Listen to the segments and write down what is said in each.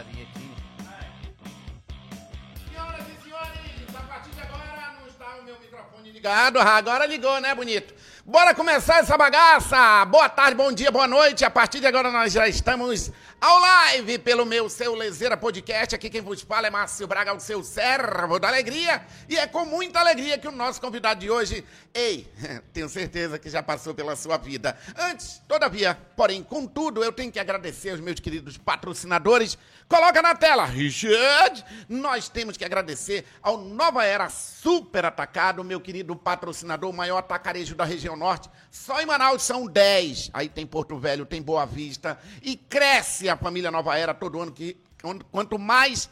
passarinho aqui. Senhoras e senhores, a partir de agora não está o meu microfone ligado. Agora ligou, né, bonito? Bora começar essa bagaça! Boa tarde, bom dia, boa noite. A partir de agora nós já estamos ao live pelo meu Seu Lezeira Podcast. Aqui quem vos fala é Márcio Braga, o seu servo da alegria. E é com muita alegria que o nosso convidado de hoje, ei, tenho certeza que já passou pela sua vida. Antes, todavia, porém, contudo, eu tenho que agradecer aos meus queridos patrocinadores. Coloca na tela, Richard! Nós temos que agradecer ao Nova Era Super Atacado, meu querido patrocinador, o maior atacarejo da região norte. Só em Manaus são 10. Aí tem Porto Velho, tem Boa Vista. E cresce a família Nova Era todo ano. que Quanto mais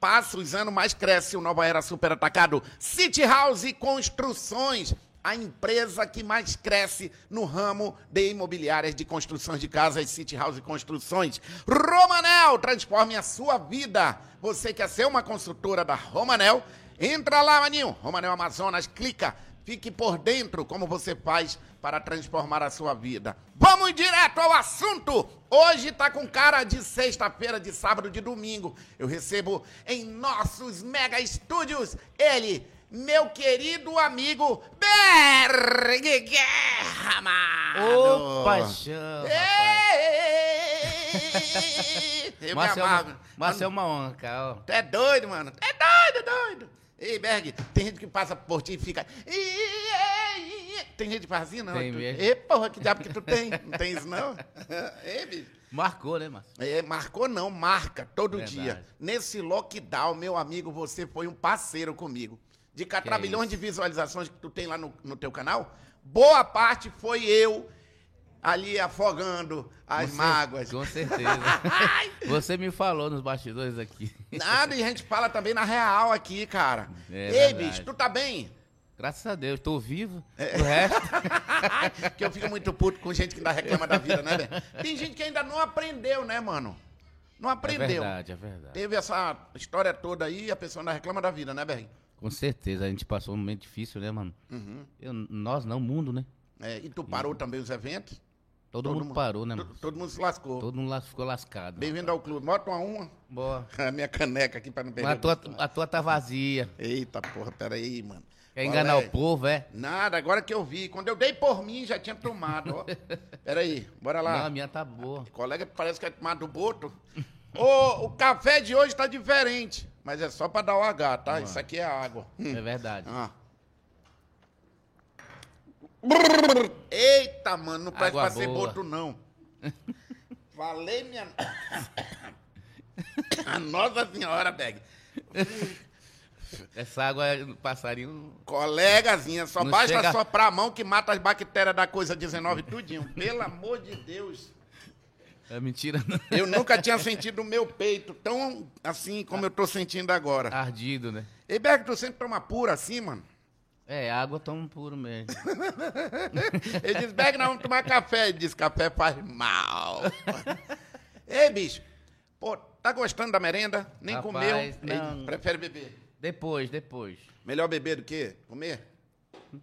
passa os anos, mais cresce o Nova Era Super Atacado. City House Construções a empresa que mais cresce no ramo de imobiliárias de construções de casas, City House Construções. Romanel, transforme a sua vida. Você quer ser uma construtora da Romanel? Entra lá, maninho. Romanel Amazonas, clica. Fique por dentro como você faz para transformar a sua vida. Vamos direto ao assunto. Hoje tá com cara de sexta-feira, de sábado, de domingo. Eu recebo em nossos mega estúdios ele, meu querido amigo Berg Guerra. Ô, paixão. Ei, Eu me Márcio é, uma, honra, cara. ó. Tu é doido, mano. Tu é doido, doido. Ei, Berg, tem gente que passa por ti e fica. Tem gente que faz assim, não? Tem Tu- mesmo. Ei, porra, que diabo que tu tem? Não tem isso, não? Ei, bicho. Marcou, né, Márcio? É, marcou não, marca todo Verdade. dia. Nesse lockdown, meu amigo, você foi um parceiro comigo. De Que catrabilhões isso. de visualizações que tu tem lá no, no teu canal, boa parte foi eu ali afogando as cer- mágoas. Com certeza. Você me falou nos bastidores aqui. Nada, e a gente fala também na real aqui, cara. É Ei, verdade. bicho, tu tá bem? Graças a Deus, tô vivo. É. O resto. Porque eu fico muito puto com gente que ainda reclama da vida, né, velho? Tem gente que ainda não aprendeu, né, mano? Não É aprendeu. verdade, é verdade. Teve essa história toda aí a pessoa ainda reclama da vida, né, Berg? Com certeza, a gente passou um momento difícil, né, mano? Uhum. Eu- nós não, o mundo, né? É, e tu parou também os eventos? Todo, mundo, parou, né, mano? Todo mundo se lascou. Todo mundo ficou lascado. Bem-vindo ao clube. Bota uma uma. Boa. A minha caneca aqui pra não perder. Mas a tua, a tua tá vazia. Eita porra, peraí, mano. Quer enganar o povo, é? Nada, agora que eu vi. Quando eu dei por mim, já tinha tomado, ó. Peraí, bora lá. Não, a minha tá boa. Colega parece que é tomado do boto. Ô, o café de hoje tá diferente. Mas é só pra dar o H, tá? Isso aqui é água. É verdade. Ah. Brrr. Eita, mano, não parece Água pra ser boto, não. Falei, minha. A Nossa Senhora, Beg. Essa água é passarinho. Colegazinha, só Não basta chega- soprar a mão que mata as bactérias da coisa 19 tudinho. Pelo amor de Deus. É mentira, não. Eu nunca tinha sentido o meu peito tão assim como eu tô sentindo agora. Ardido, né? Ei, Berg, tu sempre toma pura assim, mano? É, água tão puro mesmo. Ele disse, Berg, nós vamos tomar café. Ele disse, café faz mal. Ei, bicho, pô, tá gostando da merenda? Nem Rapaz, comeu? Ele não. prefere beber. Depois, depois. Melhor beber do que comer?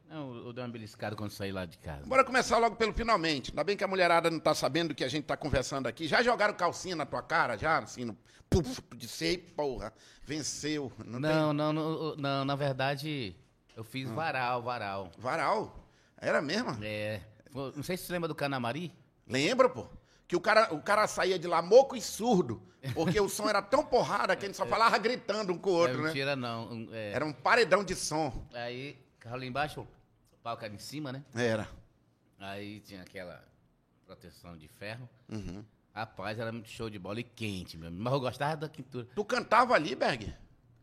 Não, eu dei uma beliscada quando saí lá de casa. Bora começar logo pelo finalmente. Ainda bem que a mulherada não tá sabendo do que a gente tá conversando aqui. Já jogaram calcinha na tua cara? Já? Assim, no... Puf, disse, porra, venceu. Não, tem- Não, não, não, não, na verdade, eu Ah. fiz varal, varal. Varal? Era mesmo? É. Não sei se você lembra do Canamari. Lembra, pô? Que o cara, o cara saía de lá moco e surdo. Porque o som era tão porrada que a gente só falava gritando um com o outro, é né? mentira, não. é. Era um paredão de som. Aí, carro lá embaixo, o palco era em cima, né? Era. Aí tinha aquela proteção de ferro. Uhum. Rapaz, era muito show de bola e quente, meu. Mas eu gostava da quintura. Tu cantava ali, Berg?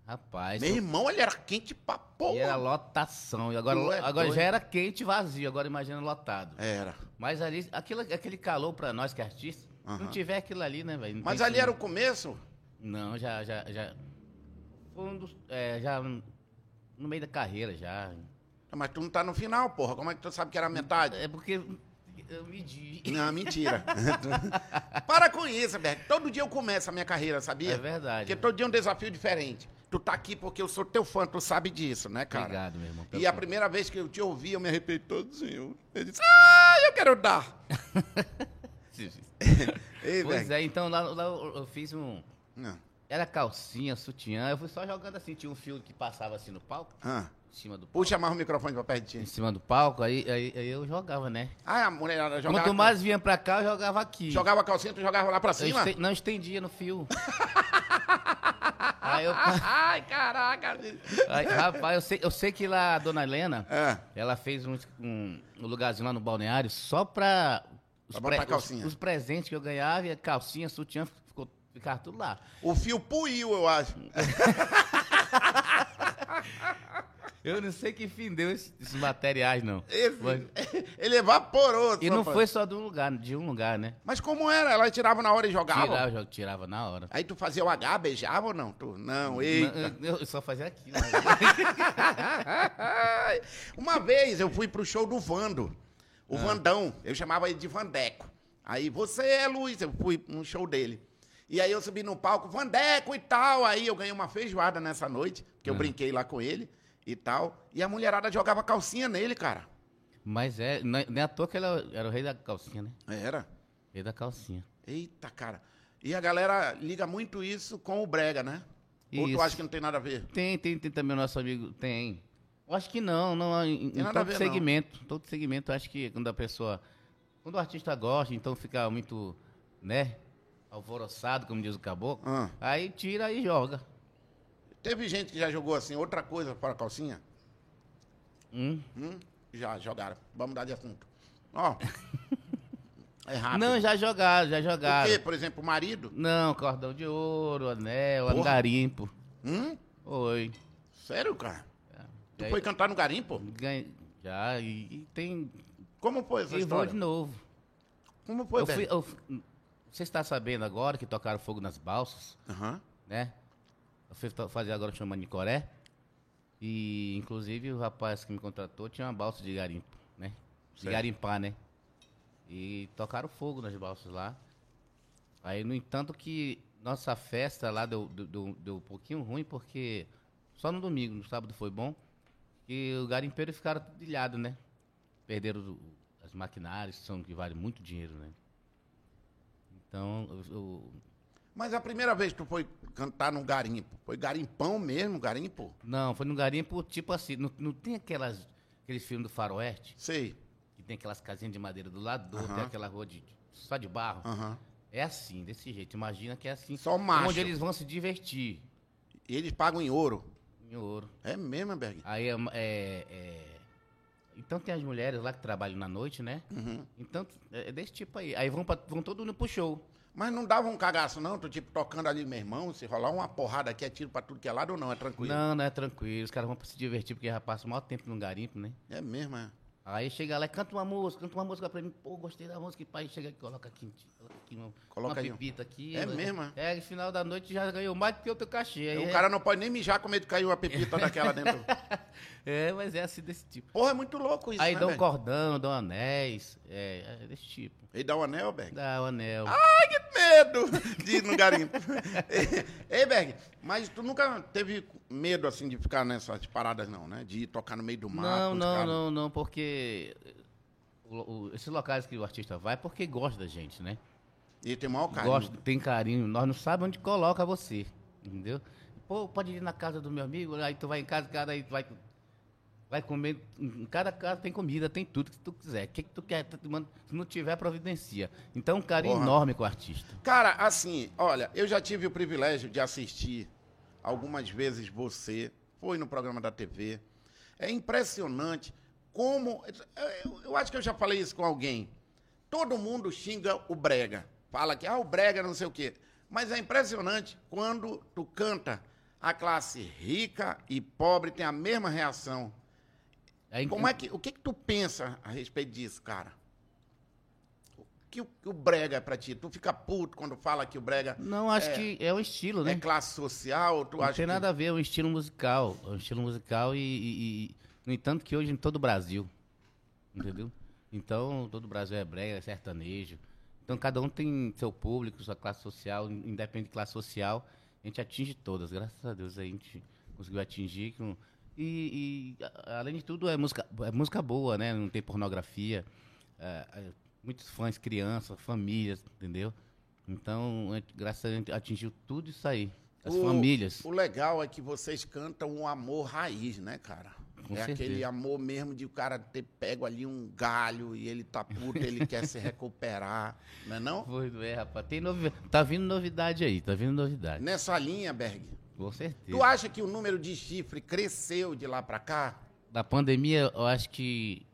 Rapaz, Meu irmão, ele era quente pra e era porra. lotação. E agora, é agora doido. já era quente e vazio, agora imagina lotado. Era. Mas ali, aquilo, aquele calor pra nós que é artista, se não tiver aquilo ali, né, velho? Mas ali como. era o começo? Não, já, já, já. Foi um dos. É, já no meio da carreira já. Mas tu não tá no final, porra. Como é que tu sabe que era a metade? É porque eu medi. Não, mentira. Para com isso, Berg. Todo dia eu começo a minha carreira, sabia? É verdade. Porque todo dia é um desafio diferente. Tu tá aqui porque eu sou teu fã, tu sabe disso, né, cara? Obrigado, meu irmão. E a primeira vez que eu te ouvi, eu me arrepiei todinho. Eu disse, ah, eu quero dar. Ei, Pois é, então lá, lá eu eu fiz um. Não. Era calcinha, sutiã. Eu fui só jogando assim, tinha um fio que passava assim no palco, Ah. em cima do palco. Puxa mais o microfone pra perto de Em ti. cima do palco, aí, aí, aí eu jogava, né? Ah, a mulherada jogava. Quanto mais vinha pra cá, eu jogava aqui. Jogava a calcinha, tu jogava lá pra Eu cima? este- não estendia no fio. aí eu. Ai, caraca. Aí, rapaz, eu sei, eu sei que lá a dona Helena, É. ela fez um, um, lugarzinho lá no balneário só pra. Os, Pra botar os- calcinha. os presentes que eu ganhava, e calcinha, sutiã, ficou, ficava tudo lá. O fio puiu, eu acho. Eu não sei que fim deu esses, esses materiais, não. Esse- Mas- ele evaporou. E não foi só de um lugar, de um lugar, né? Mas como era? Ela tirava na hora e jogava? Tirava, tirava na hora. Aí tu fazia o H, beijava ou não? Tu, não, eita. Eu, eu só fazia aqui. né? Uma vez eu fui pro show do Vando, o Vandão, eu chamava ele de Vandeco. Aí, você é Luiz, eu fui no show dele. E aí eu subi no palco, Vandeco e tal. Aí eu ganhei uma feijoada nessa noite, porque eu brinquei lá com ele e tal. E a mulherada jogava calcinha nele, cara. Mas é, não é- nem à toa que ele era o rei da calcinha, né? Era. Rei da calcinha. Eita, cara. E a galera liga muito isso com o brega, né? Ou tu Isso. acha que não tem nada a ver? Tem, tem, tem também o nosso amigo. Tem. Eu acho que não, não em, Tem em nada a todo ver, segmento. Todo segmento, acho que quando a pessoa. Quando o artista gosta, então fica muito, né? Alvoroçado, como diz o caboclo. Ah. Aí tira e joga. Teve gente que já jogou assim, outra coisa fora a calcinha? Hum. Hum? Já jogaram. Vamos mudar de assunto. Ó. é rápido. Não, já jogaram, já O jogaram. quê? Por exemplo, o marido? Não, cordão de ouro, anel, Porra. garimpo. Hum? Oi. Sério, cara? Tu E aí- foi cantar no garimpo? Ganha- Já, e, e tem. Como foi essa E vou história? de novo. Como foi, Eu fui, velho? eu fui- você está sabendo agora que tocaram fogo nas balsas, Aham. né? Eu fazer agora chamando de Coré. E, inclusive, o rapaz que me contratou tinha uma balsa de garimpo, né? De Certo. garimpar, né? E tocaram fogo nas balsas lá. Aí, no entanto, que nossa festa lá deu, deu, deu- um pouquinho ruim, porque só no domingo, no sábado foi bom. E o garimpeiro ficaram tudo ilhado, né? Perderam o- as maquinárias, que são que valem muito dinheiro, né? Então, o- Mas a primeira vez que tu foi cantar num garimpo, foi garimpão mesmo, garimpo? não, foi no garimpo, tipo assim, não, não tem aquelas, aqueles filmes do faroeste, Sei. que tem aquelas casinhas de madeira do lado do outro, aquela rua de, só de barro. Aham. É assim, desse jeito, imagina que é assim. Só macho. Onde eles vão se divertir, E eles pagam em ouro. em ouro. É mesmo, Berg? Aí é, é- é- Então tem as mulheres lá que trabalham na noite, né? Uhum. Então é desse tipo aí. Aí vão, pra, vão todo mundo pro show. Mas não dava um cagaço, não? Tu, tipo, tocando ali, meu irmão, se rolar uma porrada aqui, é tiro pra tudo que é lado ou não? É tranquilo? Não, não é tranquilo. Os caras vão se divertir porque já passam o maior tempo no garimpo, né? É mesmo, é. Aí chega lá e canta uma música, canta uma música pra mim. Pô, gostei da música. E pai chega aqui, coloca aqui, coloca aqui uma, Coloca uma aí, ó. pepita aqui. É mesmo, é? É, no final da noite já ganhou mais do que o teu cachê. Aí o é- cara não pode nem mijar com medo de cair uma pepita daquela dentro. É, mas é assim desse tipo. Porra, é muito louco isso, Aí né, dá um Berg? cordão, dá um anéis. É, é desse tipo. Ele dá o anel, Berg? Dá o anel. Ai, que medo de ir no garimpo. Ei, Berg, mas tu nunca teve medo, assim, de ficar nessas paradas, não, né? De tocar no meio do mato? Não, não, não, não, porque o- o- esses locais que o artista vai é porque gosta da gente, né? E tem maior carinho. Gosta, tem carinho. Nós não sabemos onde coloca você, entendeu? Pô, pode ir na casa do meu amigo, aí tu vai em casa, cada aí tu vai vai comer, em cada casa tem comida, tem tudo que tu quiser. O que que tu quer? Se não tiver, providencia. Então, um carinho Porra. enorme com o artista. Cara, assim, olha, eu já tive o privilégio de assistir algumas vezes você, foi no programa da TV. É impressionante como. Eu, eu acho que eu já falei isso com alguém. Todo mundo xinga o Brega. Fala que, ah, o Brega não sei o quê. Mas é impressionante quando tu canta, a classe rica e pobre tem a mesma reação. Aí, Como é que, o que, que tu pensa a respeito disso, cara? O que o, que o brega é pra ti? Tu fica puto quando fala que o brega Não, acho que é um estilo, né? é classe social? Tu Não acha tem que... nada a ver, é um estilo musical. É um estilo musical e- e- no entanto, que hoje em todo o Brasil. Entendeu? Então, todo o Brasil é brega, é sertanejo. Então, cada um tem seu público, sua classe social, independente de classe social. A gente atinge todas, graças a Deus a gente conseguiu atingir. E, e, além de tudo, é música, é música boa, né? Não tem pornografia. É, é, muitos fãs, crianças, famílias, entendeu? Então, a gente, graças a Deus, a gente atingiu tudo isso aí. As O- famílias. O legal é que vocês cantam um amor raiz, né, cara? Com é certeza. aquele amor mesmo de o cara ter pego ali um galho e ele tá puto, ele quer se recuperar, não é não? Foi, é, rapaz. Tem novi... Tá vindo novidade aí, tá vindo novidade. Nessa linha, Berg, Com certeza. tu acha que o número de chifre cresceu de lá pra cá? Da pandemia, eu acho que.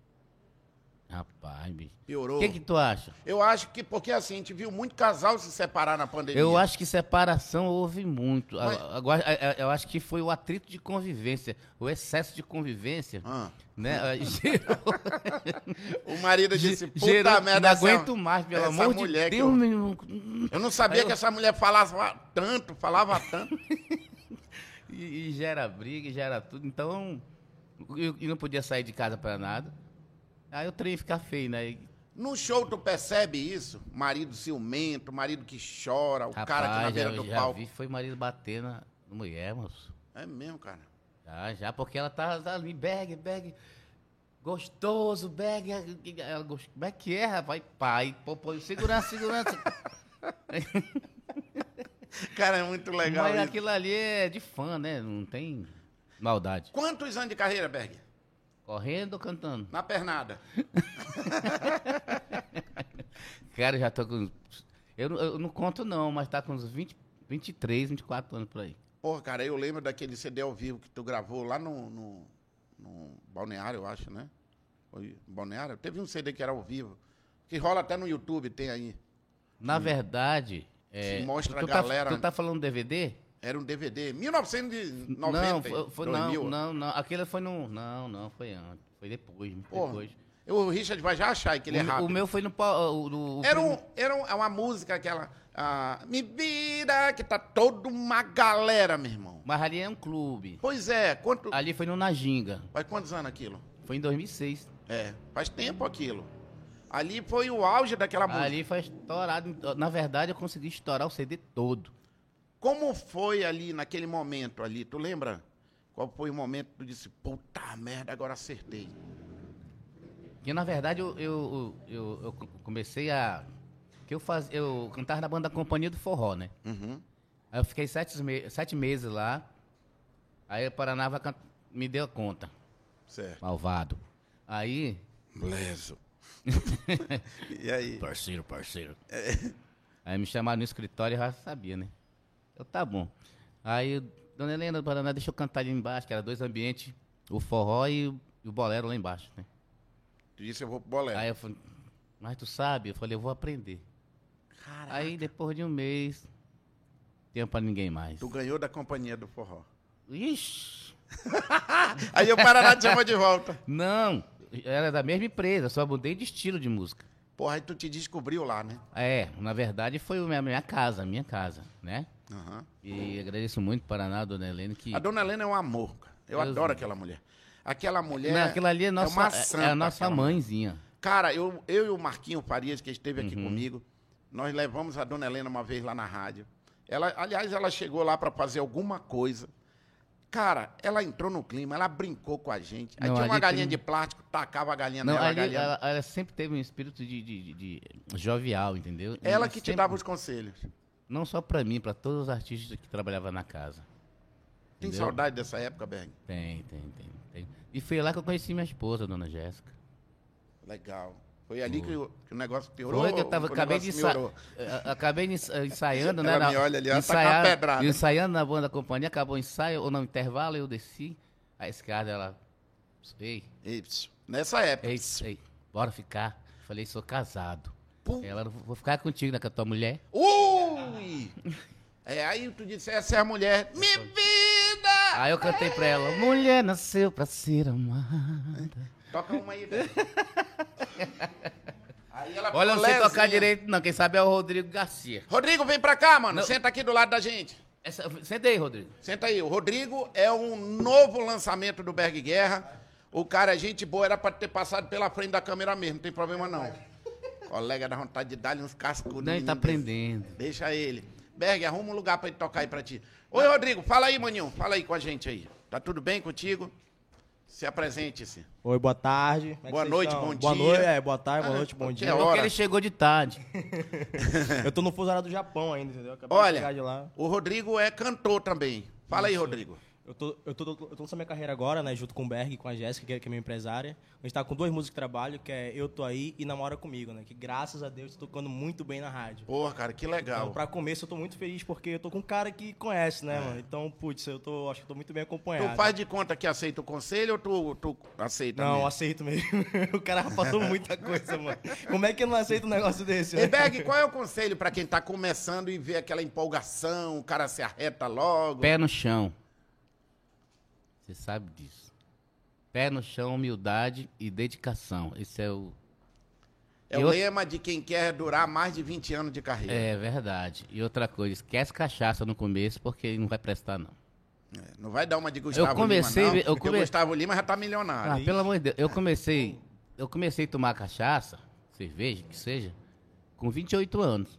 Rapaz, bicho. Piorou? O que, que tu acha? Eu acho que, porque assim, a gente viu muito casal se separar na pandemia. Eu acho que separação houve muito. Mas- Agora, eu acho que foi o atrito de convivência, o excesso de convivência, Ah. né? gerou- O marido disse, puta gerou- merda, não aguento mais, pelo essa amor mulher de que Deus, eu-. Eu não sabia eu- que essa mulher falava tanto, falava tanto. E, e gera briga, e gera tudo. Então, eu, eu não podia sair de casa pra nada. Aí o trem fica feio, né? No show tu percebe isso? Marido ciumento, marido que chora, o cara que na rapaz, beira já, do já palco. vi, foi marido bater na mulher, moço. É mesmo, cara. Já, já, porque ela tá, tá ali, bag, bag, gostoso, bag. Ela, gost- como é que é, rapaz? Pai, pô, pô, segurança, segurança. Cara, é muito legal Mas isso. aquilo ali é de fã, né? Não tem maldade. Quantos anos de carreira, Berg? Correndo ou cantando? Na pernada. Cara, já tô com. Eu, não- eu não conto, não, mas tá com uns 20, 23, 24 anos por aí. Porra, cara, eu lembro daquele CD ao vivo que tu gravou lá no, no, no Balneário, eu acho, né? Foi Balneário? Teve um CD que era ao vivo. Que rola até no YouTube, tem aí. Na verdade. É, mostra tu a tá- galera- Tu tá falando DVD? Era um DVD. 1990. não, foi, foi- não, 2000. não, não. Aquele foi no. Não, não, foi antes. Foi depois, Porra, depois. eu- o Richard vai já achar que ele é O- rápido. O, meu foi no. o- o- Era, um, era um- uma música aquela. ah, me vira, que tá toda uma galera, meu irmão. Mas ali é um clube. Pois é, quanto, Ali foi no Najinga. faz quantos anos aquilo? Foi em 2006. É, faz tempo aquilo. Ali foi o auge daquela música. Ali foi estourado. Na verdade, eu consegui estourar o CD todo. Como foi ali naquele momento ali? Tu lembra? Qual foi o momento que tu disse, puta merda, agora acertei? Porque na verdade eu, eu, eu, eu comecei a. Que eu, faz, eu cantava na banda da Companhia do Forró, né? Uhum. Aí eu fiquei sete, me- sete meses lá. Aí o Paranava me deu conta. Certo. Malvado. Aí. Bleso. e aí? Parceiro, parceiro. Aí me chamaram no escritório e já sabia, né? Eu, tá bom. Aí, dona Helena do Paraná, deixa eu cantar ali embaixo, que era dois ambientes, o forró e o, e o bolero lá embaixo, né? Tu disse, eu vou pro bolé. Aí eu falei, mas tu sabe? Eu falei, eu vou aprender. Caraca. Aí depois de um mês, tempo pra ninguém mais. Tu ganhou da companhia do forró. Ixi! Aí o Paraná te chamou de volta. Não! Era da mesma empresa, só mudei de estilo de música. Porra, aí tu te descobriu lá, né? É, na verdade foi a minha, minha casa, minha casa, né? Aham. E agradeço muito Paraná, dona Helena, que. A dona Helena é um amor, cara. Eu Deus adoro me- aquela mulher. Aquela mulher. Não, aquilo ali é, nossa, uma é- santa, é a nossa aquela mulher. mãezinha. Cara, eu, eu e o Marquinho Farias, que esteve Uhum. aqui comigo, nós levamos a dona Helena uma vez lá na rádio. Ela, aliás, ela chegou lá para fazer alguma coisa. Cara, ela entrou no clima, ela brincou com a gente. Aí Não, tinha uma ali galinha tem- de plástico, tacava a galinha Não, nela, a ali, galinha. ela, ela sempre teve um espírito de, de- de- de jovial, entendeu? Ela E que te sempre- dava os conselhos. Não só pra mim, pra todos os artistas que trabalhavam na casa. Tem Entendeu? saudade dessa época, Berg? Tem, tem, tem, tem. E foi lá que eu conheci minha esposa, dona Jéssica. Legal. Foi ali que o, que o negócio piorou. Foi que eu tava, acabei de ensa... melhorou? eh, acabei de ensa- ensaiando, né? Ela na- me olha ali, ela tá com a ensaiar- pedrada. Ensaiando na banda da companhia, acabou o ensaio, ou no intervalo eu desci. A escada, ela. Ei, E, pss, Nessa época. ei, ei, bora ficar. Falei, sou casado. Pum. Ela, vou ficar contigo, né? Com a tua mulher. Ui! É, aí tu disse, essa é a mulher. Me vida! Aí eu cantei pra ela, mulher nasceu pra ser amada. Toca uma aí, velho. Aí ela Olha, eu não sei ficou tocar direito, não. Quem sabe é o Rodrigo Garcia. Rodrigo, vem pra cá, mano. Não. Senta aqui do lado da gente. Essa, senta aí, Rodrigo. Senta aí. O Rodrigo é um novo lançamento do Berg Guerra. O cara é gente boa, era pra ter passado pela frente da câmera mesmo, não tem problema não. Colega dá vontade de dar-lhe uns cascos. Não, ele tá aprendendo. Deixa ele. Berg, arruma um lugar pra ele tocar aí pra ti. Oi, Rodrigo, fala aí, maninho. Fala aí com a gente aí. Tá tudo bem contigo? Se apresente-se. Oi, boa tarde. Como é Boa noite, estão? bom Boa dia. noite, é, boa tarde, boa Ah, noite, bom dia. hora. Porque ele chegou de tarde. Eu tô no fuso horário do Japão ainda, entendeu? Acabei de chegar de Olha, lá. o Rodrigo é cantor também. Fala aí, Rodrigo. Eu tô, eu, tô, eu tô nessa minha carreira agora, né, junto com o Berg e com a Jéssica, que é, que é minha empresária. A gente tá com duas músicas de trabalho, que é Eu Tô Aí e Namora Comigo, né? Que graças a Deus tô tocando muito bem na rádio. Porra, cara, que Então, legal. pra começo, eu tô muito feliz porque eu tô com um cara que conhece, né, mano? Então, putz, eu tô, acho que eu tô muito bem acompanhado. É. Tu faz de conta que aceita o conselho ou tu, tu aceita Não, mesmo? aceito mesmo. o cara passou muita coisa, mano. Como é que eu não aceito um negócio desse, né? E Berg, qual é o conselho pra quem tá começando e vê aquela empolgação, o cara se arreta logo? Pé no chão. Você sabe disso. Pé no chão, humildade e dedicação. Esse é o. É o Eu- lema de quem quer durar mais de 20 anos de carreira. É verdade. E outra coisa, esquece cachaça no começo, porque não vai prestar, não. É, Não vai dar uma de Gustavo comecei- Lima, não, eu come- o Gustavo Lima já tá milionário. Ah, pelo amor de Deus. Eu comecei. Eu comecei a tomar cachaça, cerveja, que seja, com 28 anos.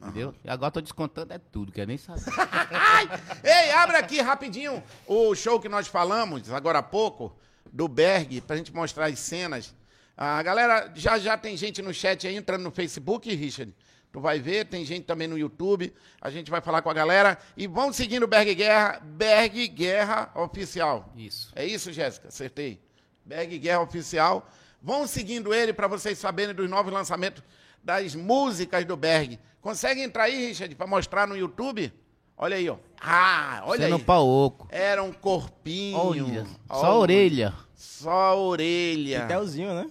Entendeu? E agora tô descontando é tudo, quer nem saber. Ei, abre aqui rapidinho o show que nós falamos agora há pouco, do Berg, pra gente mostrar as cenas. A galera, já já tem gente no chat aí entrando no Facebook, Richard. Tu vai ver, tem gente também no YouTube. A gente vai falar com a galera. E vão seguindo o Berg Guerra, Berg Guerra Oficial. Isso. É isso, Jéssica? Acertei. Berg Guerra Oficial. Vão seguindo ele para vocês saberem dos novos lançamentos das músicas do Berg. Consegue entrar aí, Richard, para mostrar no YouTube? Olha aí, ó. Ah, olha Sendo aí. pau oco. Era um corpinho. Olha. Só a orelha. Só a orelha. Telzinho, né?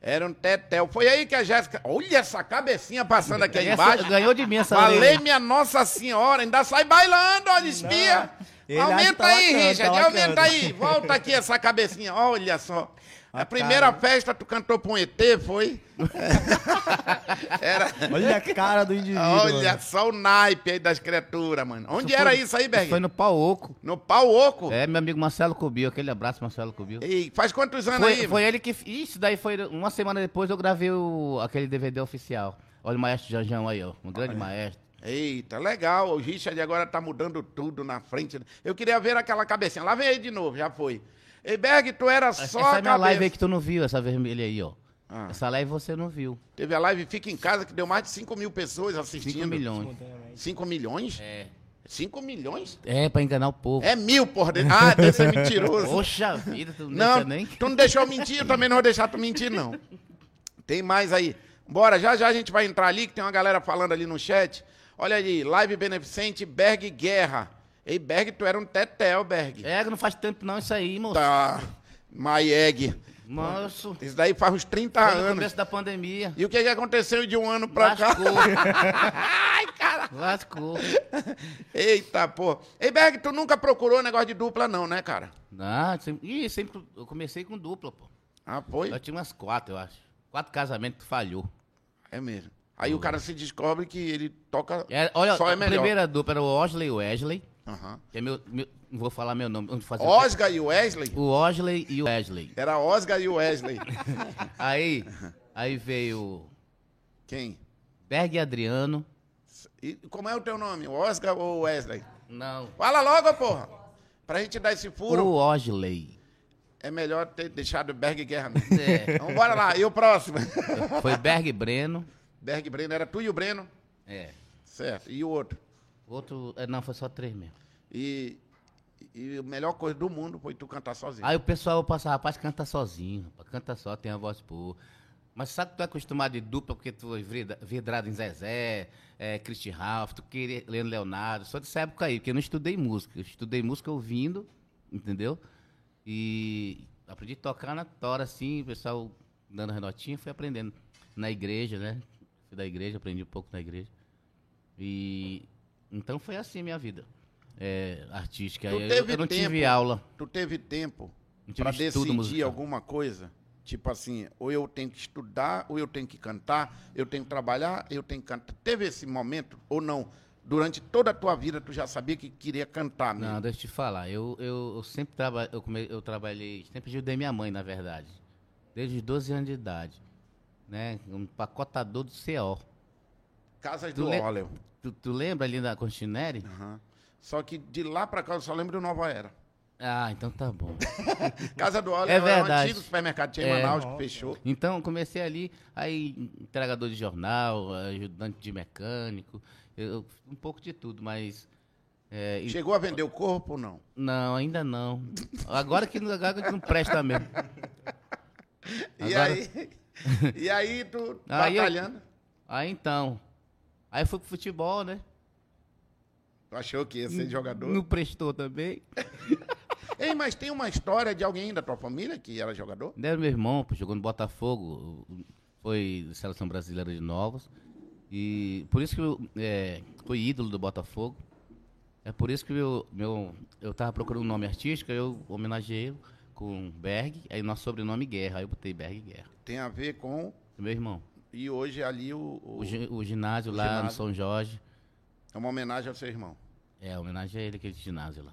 Era um tetel. Foi aí que a Jéssica. Olha essa cabecinha passando aqui Essa- embaixo. ganhou de mim essa Falei, orelha. minha Nossa Senhora, ainda sai bailando, olha, espia. Aumenta tá aí, lacrando, Richard, tá aumenta aí. Volta aqui essa cabecinha, olha só. A, A primeira cara. festa tu cantou pra um ET, foi? Era. Olha a cara do indivíduo. Olha mano. só o naipe aí das criaturas, mano. Onde era isso aí, Berg? Foi no pau oco. No pau oco? É, meu amigo Marcelo Cubil. Aquele abraço, Marcelo Cubil. Ei, faz quantos anos Foi, aí? foi ele que. Isso daí foi uma semana depois eu gravei o, aquele DVD oficial. Olha o maestro Janjão aí, ó. Um grande maestro. Eita, legal. O Richard agora tá mudando tudo na frente. Eu queria ver aquela cabecinha. Lá vem aí de novo, já foi. Ei, Berg, tu era só essa a é minha cabeça. live aí que tu não viu, essa vermelha aí, ó. Ah. Essa live você não viu. Teve a live Fica em Casa, que deu mais de 5 mil pessoas assistindo. 5 milhões. Simultaneamente. 5 milhões? É. 5 milhões? É, pra enganar o povo. É mil por dentro. Ah, deve ser mentiroso. Poxa vida, tu não, não, nem. tu não deixou eu mentir, eu também não vou deixar tu mentir, não. Tem mais aí. Bora, já já a gente vai entrar ali, que tem uma galera falando ali no chat. Olha aí, live beneficente Berg Guerra. Ei, Berg, tu era um tetel, Berg. É, não faz tempo não isso aí, moço. Tá, egg. Moço. Isso daí faz uns 30 Foi no anos. começo da pandemia. E o que, que aconteceu de um ano pra cá? Lascou. Ai, cara. Lascou. Eita, pô. Ei, Berg, tu nunca procurou negócio de dupla, não, né, cara? Não, sempre, ih, sempre eu comecei com dupla, pô. Ah, foi? Eu tinha umas quatro, eu acho. Quatro casamentos que falhou. É mesmo. Aí o cara se descobre que ele toca É, olha, só é a melhor. primeira dupla era o Osley e o Wesley. Que é meu, meu- Não vou falar meu nome. Fazer Oscar e Wesley? O Osley e o Wesley. Era Oscar e o Wesley. Aí, aí veio Quem? Berg e Adriano. E como é o teu nome? Oscar ou Wesley? Não. Fala logo, porra. Pra gente dar esse furo, O Osley. é melhor ter deixado Berg Guerra mesmo. É. Então bora lá. E o próximo? Foi Berg Breno. Berg Breno. Era tu e o Breno? É. Certo. E o outro? Outro. é, Não, foi só três mesmo. E, e a melhor coisa do mundo foi tu cantar sozinho. Aí o pessoal passa, rapaz, canta sozinho. rapaz, Canta só, tem a voz boa. Mas sabe que tu é acostumado de dupla porque tu foi vida- vidrado em Zezé, é, Christy Ralph, tu queria Leandro Leonardo, só dessa época aí, porque eu não estudei música. Eu estudei música ouvindo, entendeu? E aprendi a tocar na tora, assim, o pessoal dando as notinhas, fui aprendendo na igreja, né? Fui da igreja, aprendi um pouco na igreja. E então foi assim a minha vida. É, artística. Tu Eu, eu não tive tempo? aula. Tu teve tempo tive estudo decidir musical. alguma coisa? Tipo assim, ou eu tenho que estudar, ou eu tenho que cantar, eu tenho que trabalhar, eu tenho que cantar. Teve esse momento ou não? Durante toda a tua vida tu já sabia que queria cantar mesmo? Não, deixa eu te falar. Eu, eu, eu sempre traba, eu, come, eu trabalhei, sempre ajudei minha mãe, na verdade. Desde os 12 anos de idade. Né? Um pacotador do CO. Casas Tu do le- óleo. Tu, tu lembra ali da Continere? Aham. Só que de lá pra cá eu só lembro do Nova Era. Ah, então tá bom. Casa do Óleo É é, um verdade. antigo supermercado tinha em É. Manaus que fechou. Então, comecei ali, aí entregador de jornal, ajudante de mecânico, eu- um pouco de tudo, mas... é, e- Chegou a vender o corpo ou não? Não, ainda não. Agora que, agora que não presta mesmo. E Agora- aí, e aí tu Aí eu- batalhando? Aí então, aí fui pro futebol, né? Tu achou que ia ser jogador? Não prestou também. Ei, mas tem uma história de alguém da tua família que era jogador? Era meu irmão, jogou no Botafogo, foi seleção brasileira de novos. E por isso que eu é, fui ídolo do Botafogo. É por isso que eu, meu, eu tava procurando um nome artístico, eu homenageei com Berg, aí nosso sobrenome Guerra, aí eu botei Berg Guerra. Tem a ver com. Meu irmão. E hoje ali o. o- O, gi- o ginásio o lá no ginásio. São Jorge. é uma homenagem ao seu irmão. É, homenagem a ele, aquele ginásio lá.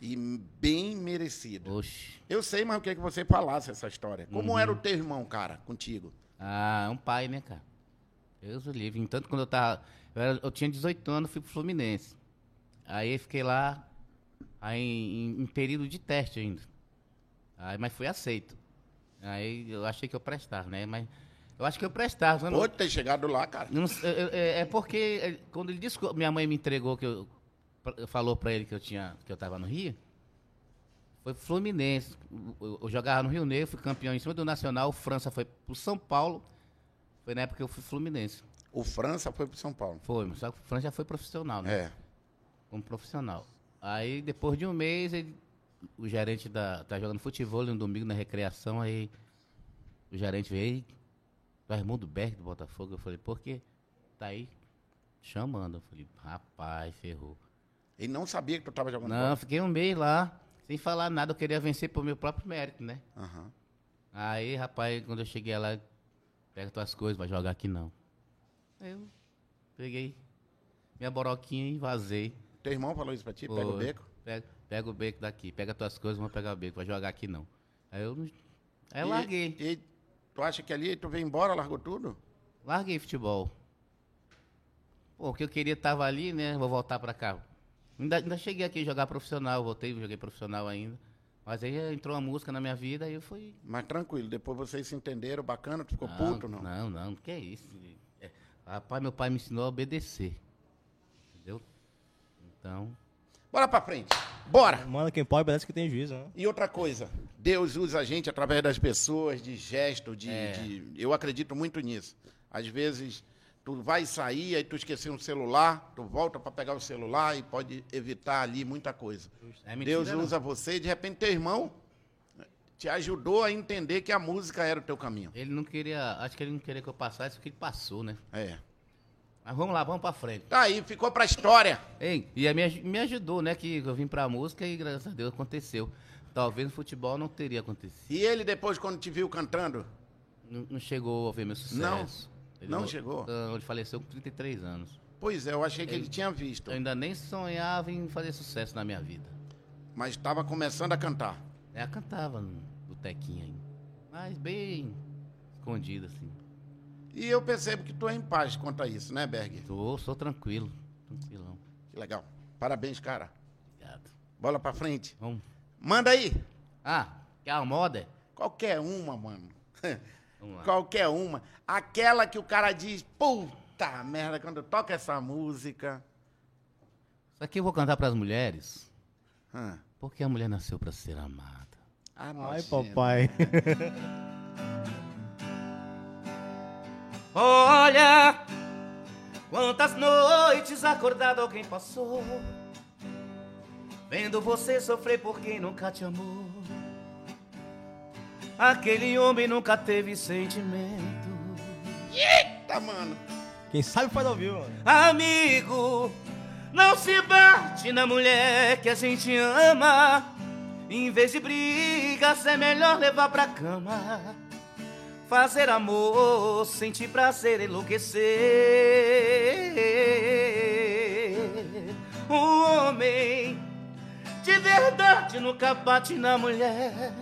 E bem merecido. Oxi. Eu sei, mas eu queria que você falasse essa história. Como Uhum. era o teu irmão, cara, contigo? Ah, é um pai, né, cara? Deus o livre. Entanto, quando eu tava. Eu, era- eu tinha 18 anos, fui pro Fluminense. Aí fiquei lá, aí em, em período de teste ainda. Aí, mas fui aceito. Aí eu achei que eu prestava, né? Mas eu acho que eu prestava. eu não- Pode ter chegado lá, cara. não é, é porque é, quando ele disse minha mãe me entregou que eu falou pra ele que eu tinha que eu tava no Rio, foi Fluminense. Eu, eu- jogava no Rio Negro, fui campeão em cima do Nacional, França foi pro São Paulo. Foi na época que eu fui Fluminense. O França foi pro São Paulo. Foi, mas só que o França já foi profissional, né? É. Como profissional. Aí depois de um mês, ele- o gerente da tá jogando futebol no domingo na recreação, aí o gerente veio, o Raimundo Berg do Botafogo, eu falei, por quê? Tá aí chamando. Eu falei, rapaz, ferrou. Ele não sabia que tu tava jogando Não, fiquei um mês lá, sem falar nada, eu queria vencer por meu próprio mérito, né? bola. Aham. Aí, rapaz, quando eu cheguei lá, pega tuas coisas, vai jogar aqui não. Aí eu peguei minha boroquinha e vazei. Teu irmão falou isso pra ti? Pega o beco? Pega, pega o beco daqui, pega tuas coisas, vamos pegar o beco, vai jogar aqui não. Aí eu, aí eu E- larguei, E, tu acha que ali tu veio embora, largou tudo? larguei futebol. Pô, o que eu queria tava ali, né? Vou voltar pra cá. Ainda, ainda cheguei aqui a jogar profissional, voltei, joguei profissional ainda. Mas aí entrou uma música na minha vida e eu fui. Mas tranquilo, depois vocês se entenderam, bacana, tu ficou não, puto, não? Não, não, que é isso. É, rapaz, meu pai me ensinou a obedecer. Entendeu? Então. Bora pra frente. Bora! Manda quem pode, parece que tem juízo, né? E outra coisa, Deus usa a gente através das pessoas, de gesto, de, É. de- Eu acredito muito nisso. Às vezes, tu vai sair, aí tu esqueceu um celular, tu volta para pegar o celular e pode evitar ali muita coisa. É mentira, Deus não. usa você e de repente teu irmão te ajudou a entender que a música era o teu caminho. Ele não queria. Acho que ele não queria que eu passasse porque ele passou, né? É. Mas vamos lá, vamos pra frente. Tá aí, ficou pra história. Ei, e me, me ajudou, né? Que eu vim pra música e graças a Deus aconteceu. Talvez no futebol não teria acontecido. E ele depois, quando te viu cantando, Não, não chegou a ver meu sucesso. Não? Não mo- chegou? Ah, Ele faleceu com 33 anos. pois é, eu achei que ele tinha visto, Eu ainda nem sonhava em fazer sucesso na minha vida. mas estava começando a cantar. É, cantava no botequinho ainda. Mas bem escondido, assim. E eu percebo que tu é em paz quanto a isso, né, Berg? Tô, sou tranquilo. Tranquilão. Que legal. Parabéns, cara. Obrigado. Bola pra frente. Vamos. Manda aí. Ah, quer a moda? Qualquer uma, mano. Qualquer uma. Aquela que o cara diz, puta merda, quando toca essa música. Isso aqui eu vou cantar pras mulheres, Hã? porque a mulher nasceu pra ser amada. Ah, Ai, papai. Olha, quantas noites acordado alguém passou, vendo você sofrer por quem nunca te amou. Aquele homem nunca teve sentimento. Eita, mano. Quem sabe faz ao vivo, mano. Amigo, não se bate na mulher que a gente ama. Em vez de brigas, é melhor levar pra cama. Fazer amor, sentir prazer, enlouquecer. O homem de verdade nunca bate na mulher.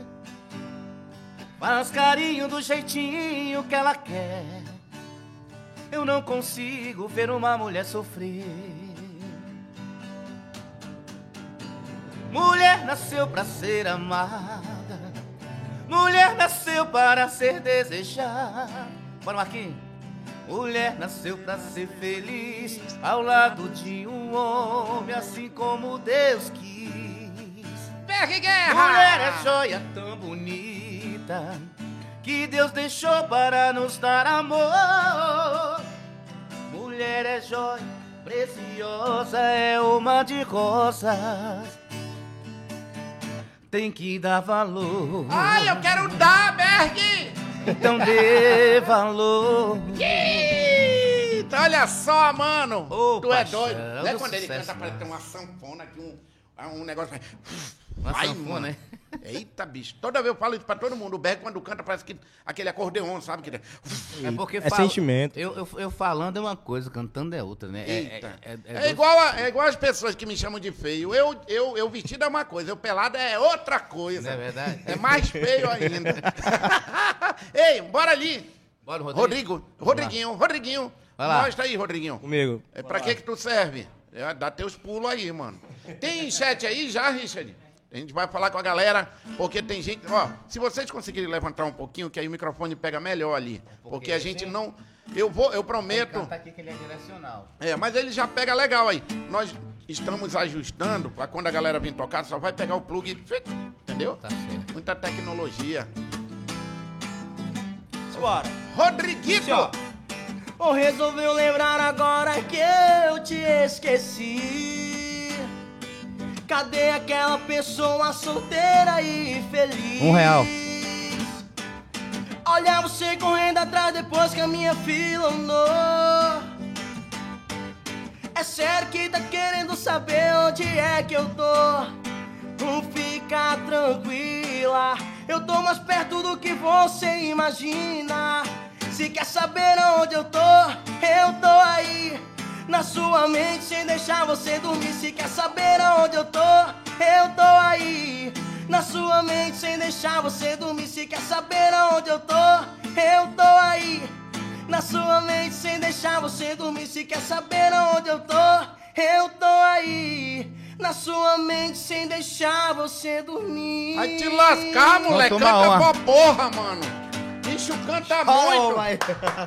Faz carinho do jeitinho que ela quer. Eu não consigo ver uma mulher sofrer. Mulher nasceu pra ser amada. Mulher nasceu para ser desejada. Bora, Marquinhos. Mulher nasceu pra ser feliz ao lado de um homem, assim como Deus quis. Berg Guerra! Mulher é joia tão bonita que Deus deixou para nos dar amor. Mulher é joia preciosa, é uma de rosas. Tem que dar valor. Ai, eu quero dar, Berg! Então dê valor. Eita, olha só, mano! Ô, tu é paixão, doido. é Não é do quando ele sucesso, canta, parece que tem uma sanfona aqui, um, um negócio. Uma Vai, sanfona, mano. né? Eita, bicho. Toda vez eu falo isso pra todo mundo. O Berg, quando canta, parece que aquele acordeon, sabe? Que... É porque É sentimento. Eu, eu, eu falando é uma coisa, cantando é outra, né? É- Eita. É, é- é É, igual a, é igual as pessoas que me chamam de feio. Eu, eu, eu vestido é uma coisa, eu pelado é outra coisa. Não é verdade? É mais feio ainda. Ei, bora ali. Bora, Rodrigo. Rodrigo, Rodriguinho, Rodriguinho. Vai lá. Mostra aí, Rodriguinho. Comigo. É pra que que tu serve? É, dá teus pulos aí, mano. Tem chat aí já, Richard? A gente vai falar com a galera, porque tem gente... Ó, se vocês conseguirem levantar um pouquinho, que aí o microfone pega melhor ali. Porque a gente não... Eu vou, eu prometo... Canta aqui que ele é direcional. É, mas ele já pega legal aí. Nós estamos ajustando pra quando a galera vir tocar, só vai pegar o plug Entendeu? Tá certo. Muita tecnologia. Bora. Rodriguito! Ou resolveu lembrar agora que eu te esqueci? Cadê aquela pessoa solteira e feliz? Um real. Olha você correndo atrás depois que a minha fila andou. É sério que tá querendo saber onde é que eu tô? Não fica tranquila, eu tô mais perto do que você imagina. Se quer saber onde eu tô, eu tô aí. Na sua mente, sem deixar você dormir. Se quer saber onde eu tô, eu tô aí. Na sua mente, sem deixar você dormir. Se quer saber onde eu tô, eu tô aí. Na sua mente, sem deixar você dormir. Se quer saber onde eu tô, eu tô aí. Na sua mente, sem deixar você dormir. Vai te lascar, moleque. Canta uma. pra porra, mano. Bicho canta muito.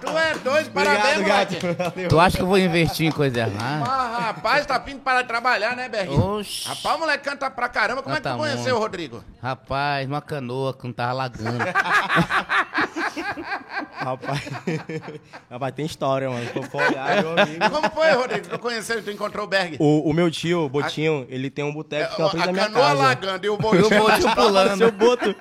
Tu é doido, parabéns, moleque. gato. Tu acha que eu vou investir em coisa errada? Ah, rapaz, tá vindo para trabalhar, né, Berguinho? Oxi. Rapaz, o moleque canta pra caramba. Como é que tu conheceu muito. o Rodrigo? Rapaz, uma canoa que não tava lagando. Rapaz. Rapaz, tem história, mano. For olhar, meu amigo. Como foi, Rodrigo? Tu conheceu e tu encontrou o Berg? O, o meu tio, o Botinho, ele tem um boteco que é na frente a da minha canoa casa. lagando e o Eu botinho. vou te pulando. Seu boto.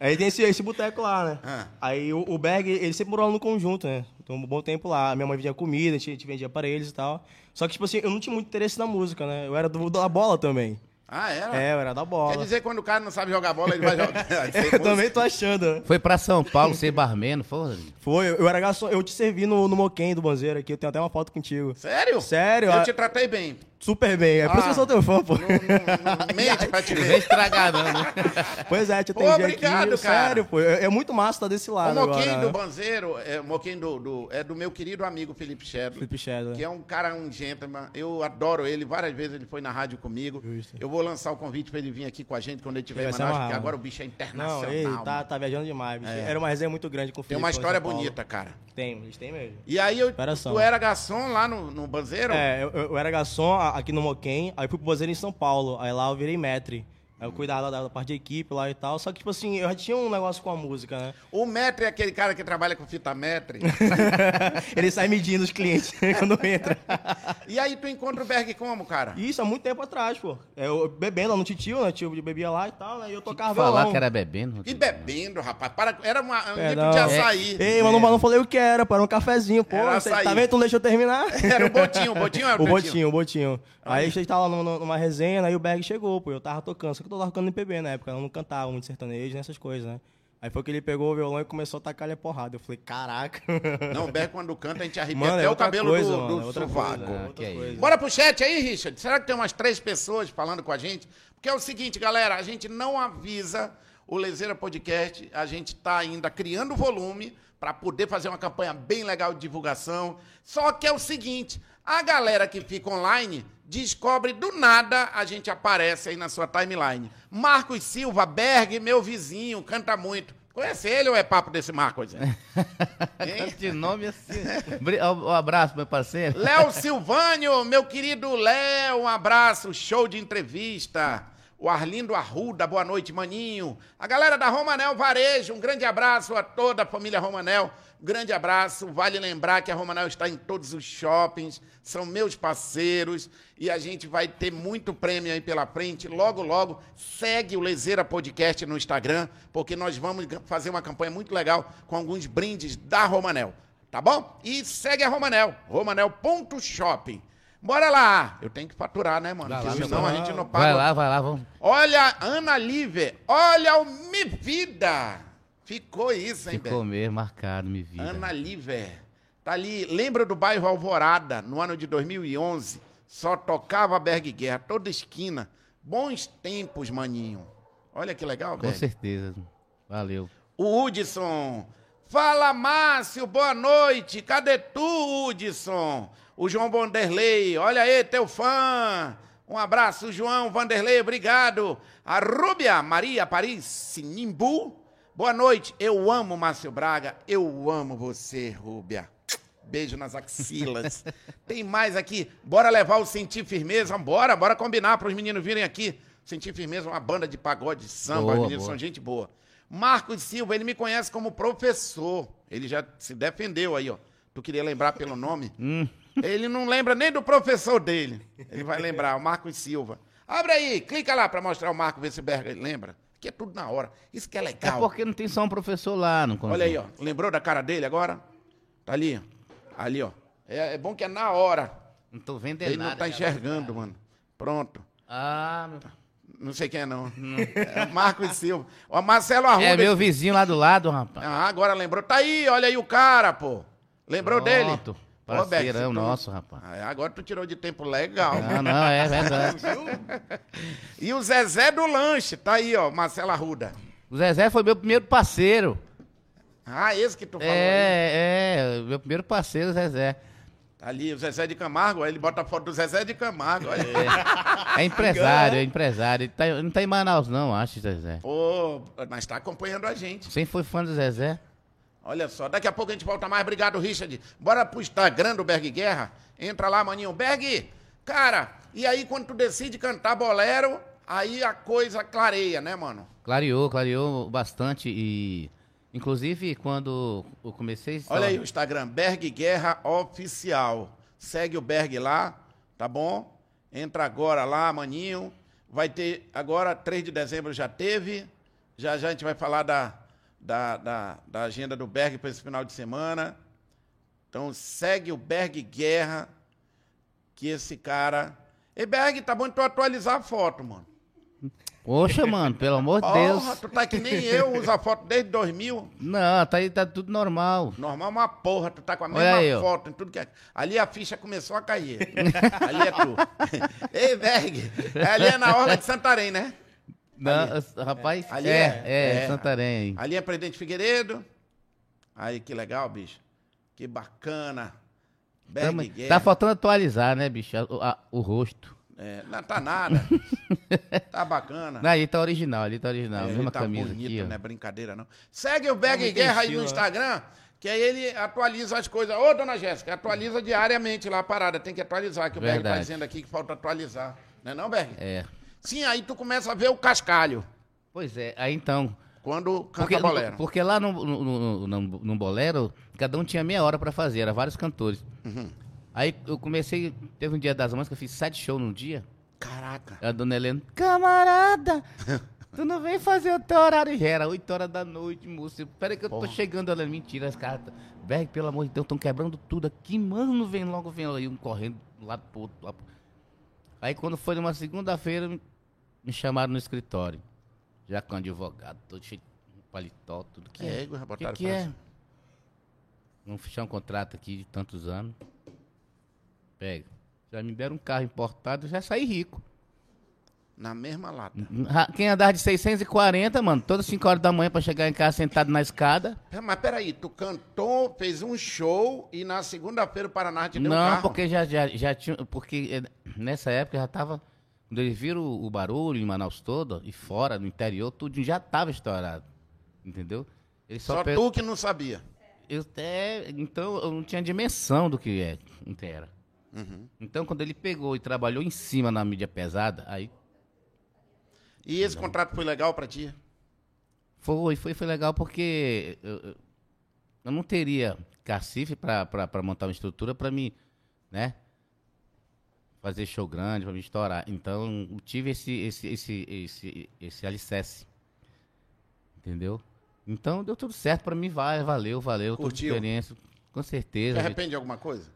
Aí tem esse, esse boteco lá, né? Ah. Aí o, o Berg, ele sempre morou lá no conjunto, né? Então, um bom tempo lá. Minha mãe vendia comida, a gente, vendia pra eles e tal. Só que, tipo assim, eu não tinha muito interesse na música, né? Eu era do, da bola também. Ah, era? É, eu era da bola. Quer dizer, quando o cara não sabe jogar bola, ele vai jogar. eu também tô achando, né? Foi pra São Paulo ser barman, não foi? Foi, eu, eu era garçom, eu te servi no, no Moquém do Banzeiro aqui, eu tenho até uma foto contigo. Sério? Sério? Eu a- te tratei bem. Super bem, é por isso que eu sou teu fã, pô. Não, não, não mente pra te ver. estragar, não, né? Pois é, te Pô, atendi obrigado, aqui. cara. Sério, pô. É, é muito massa estar desse O lado Moquinho agora. do né? Banzeiro, é, o Moquinho do, do- é do meu querido amigo Felipe Shadow. Felipe Shadow. Que é um cara, um gentleman. Eu adoro ele. Várias vezes ele foi na rádio comigo. Justo. Eu vou lançar o convite pra ele vir aqui com a gente quando ele estiver em Manaus, porque agora o bicho é internacional. Não, ele tá, tá viajando demais. bicho. Era uma resenha muito grande com o Tem Felipe. uma lá em história bonita, cara. Tem, eles têm mesmo. E aí, eu, tu era garçom lá no, no Banzeiro? É, eu, eu era garçom a- aqui no Moquém, aí fui pro Bozeiro em São Paulo. Aí lá eu virei metre. Aí eu cuidava da, da parte de equipe lá e tal. Só que, tipo assim, eu já tinha um negócio com a música, né? O metre é aquele cara que trabalha com fita metre. Ele sai medindo os clientes quando entra. e aí tu encontra o Berg como, cara? Isso há muito tempo atrás, pô. Eu bebendo lá no titio, né? Tio bebia lá e tal, né? E eu tocava Falar violão. que era bebendo. E bebendo, rapaz. Para, era uma, um Perdão. litro de açaí. Ei, mas não, não falei o que era, pô. Era um cafezinho, pô. Era Cê- açaí. tá vendo? Tu não deixou eu terminar? Era o botinho, o botinho era o O botinho, o botinho. Aí a gente tava lá numa, numa resenha, né? E o Berg chegou, pô. Eu tava tocando, só que eu tava tocando MPB na época, eu não cantava muito sertanejo, nessas coisas, né? Aí foi que ele pegou o violão e começou a tacar a porrada. Eu falei, caraca. Não, o Berg quando canta a gente arrepia Mano, até é o cabelo coisa, do, mano, do é outra sovaco. coisa, é coisa. Bora pro chat aí, Richard. Será que tem umas três pessoas falando com a gente? Porque é o seguinte, galera, a gente não avisa o Lezeira Podcast, a gente está ainda criando volume para poder fazer uma campanha bem legal de divulgação. Só que é o seguinte, a galera que fica online descobre do nada, a gente aparece aí na sua timeline. Marcos Silva, Berg, meu vizinho, canta muito. Conhece ele ou é papo desse Marcos? Hein? De nome assim. Um abraço, meu parceiro. Léo Silvânio, meu querido Léo, um abraço, show de entrevista. O Arlindo Arruda, boa noite, maninho. A galera da Romanel Varejo, um grande abraço a toda a família Romanel. Grande abraço. Vale lembrar que a Romanel está em todos os shoppings, são meus parceiros e a gente vai ter muito prêmio aí pela frente. Logo, logo, segue o Lezeira Podcast no Instagram, porque nós vamos fazer uma campanha muito legal com alguns brindes da Romanel. Tá bom? E segue a Romanel, romanel.shopping. Bora lá! Eu tenho que faturar, né, mano? Vai lá, Porque meu senão a gente não paga. Vai lá, vai lá, vamos. Olha, Ana Live, olha o Me Vida! Ficou isso, hein, Ficou mesmo marcado, me vi. Ana Live. Tá ali, lembra do bairro Alvorada, no ano de 2011? Só tocava Berg Guerra, toda esquina. Bons tempos, maninho. Olha que legal, Com velho. certeza. Valeu. O Hudson. Fala, Márcio, boa noite. Cadê tu, Hudson? O João Vanderlei, olha aí, teu fã. Um abraço, João Vanderlei, obrigado. A Rúbia Maria Paris Sinimbu. Boa noite. Eu amo Márcio Braga. Eu amo você, Rúbia. Beijo nas axilas. Tem mais aqui. Bora levar o Sentir Firmeza. Bora, bora combinar para os meninos virem aqui. Sentir Firmeza é uma banda de pagode, samba. Boa, os meninos boa. são gente boa. Marcos Silva, ele me conhece como professor. Ele já se defendeu aí, ó. Tu queria lembrar pelo nome? Hum. Ele não lembra nem do professor dele. Ele vai lembrar, o Marcos Silva. Abre aí, clica lá pra mostrar o Marco, ver se o Berger lembra. Aqui é tudo na hora. Isso que é É legal. porque não tem só um professor lá. Não Olha aí, ó. Lembrou da cara dele agora? Tá ali. Ali, ó. É, é bom que é na hora. Não tô vendo é Ele nada. não tá cara. enxergando, mano. Pronto. Ah, meu... Não sei quem é, não. É o Marcos Silva. O Marcelo Arruda. É meu vizinho lá do lado, rapaz. Ah, agora lembrou. Tá aí, olha aí o cara, pô. Lembrou dele? Pronto. Ô, Beck, Parceirão você tá- nosso, rapaz. Ah, agora tu tirou de tempo legal. Não, não, é verdade. E o Zezé do Lanche, tá aí, ó, Marcelo Arruda. O Zezé foi meu primeiro parceiro. Ah, esse que tu falou. aí. É, é, meu primeiro parceiro, Zezé. Tá ali, o Zezé de Camargo, aí ele bota a foto do Zezé de Camargo. Olha. É empresário, é empresário. Ele tá, não tá em Manaus, não, acho, Zezé. Pô, mas tá acompanhando a gente. Sempre foi fã do Zezé. Olha só, daqui a pouco a gente volta mais. Obrigado, Richard. Bora pro Instagram do Berg Guerra. Entra lá, maninho. Berg, cara, e aí quando tu decide cantar bolero, aí a coisa clareia, né, mano? Clareou, clareou bastante e... Inclusive, quando eu comecei... Olha aí o Instagram, Berg Guerra Oficial. Segue o Berg lá, tá bom? Entra agora lá, maninho. Vai ter, agora, 3 de dezembro já teve. Já já a gente vai falar da, da, da, da agenda do Berg para esse final de semana. Então segue o Berg Guerra, que esse cara... Ei, Berg, tá bom de tu atualizar a foto, mano. Poxa, mano, pelo amor de Porra, Deus. tu tá que nem eu, usa a foto desde 2000. Não, tá aí, tá tudo normal. Normal é uma porra, tu tá com a mesma aí, foto em tudo que é. Ali a ficha começou a cair. ali é tu. Ei, Berg, ali é na Orla de Santarém, né? Não, rapaz, Ali é, é, é, é. Santarém. Ali é Presidente Figueiredo. Aí, que legal, bicho. Que bacana. Berg Tamo- tá faltando atualizar, né, bicho? O, a- o rosto. É, não tá nada. tá bacana. Não, ali tá original, ali tá original. É, Mesma ele tá camisa bonito, aqui, ó. não é brincadeira, não. Segue o Berg Guerra aí no? Instagram, que aí ele atualiza as coisas. Ô, dona Jéssica, atualiza diariamente lá a parada. Tem que atualizar, que o Berg tá Verdade. dizendo aqui que falta atualizar. Não é não, Berg? É. Sim, aí tu começa a ver o cascalho, Pois é, aí então. quando canta Porque, bolero. porque lá no, no, no, no- bolero, cada um tinha meia hora pra fazer, era vários cantores. Uhum. Aí eu comecei, teve um dia das mães que eu fiz sete shows num dia. Caraca. A dona Helena, camarada, tu não vem fazer o teu horário. Já era 8 horas da noite, moço. Peraí que eu tô Porra. chegando. Ela, mentira, as cartas. Berg, pelo amor de Deus, estão quebrando tudo aqui. Mano, vem logo, vem aí, um correndo um lado pro outro. lá pro- Aí quando foi numa segunda-feira, me- chamaram no escritório. Já com advogado, todo cheio de paletó, tudo que É, é. O que, que é? Vamos fechar um contrato aqui de tantos anos. Pega. Já me deram um carro importado, já saí rico. Na mesma lata. Quem andar de 640, mano, todas 5 horas da manhã pra chegar em casa sentado na escada. É, Mas peraí, tu cantou, fez um show e na segunda-feira o Paraná te deu um Não, carro? porque já, já, já tinha. Porque eh, nessa época já tava. Quando eles viram o, o barulho em Manaus todo, e fora, no interior, tudo já tava estourado. Entendeu? Eles só, Só tu que não sabia. Eu até, então eu não tinha dimensão do que é, era. Uhum. Então quando ele pegou e trabalhou em cima na mídia pesada, aí E esse contrato foi legal pra ti? foi, foi, foi legal porque eu, eu- não teria cacife pra montar uma estrutura pra mim, né? Fazer show grande, pra me estourar. Então tive esse, esse, esse, esse, esse alicerce. Entendeu? Então deu tudo certo pra mim, vai, valeu, valeu, Curtiu? experiência. Com Te certeza. arrepende de alguma coisa?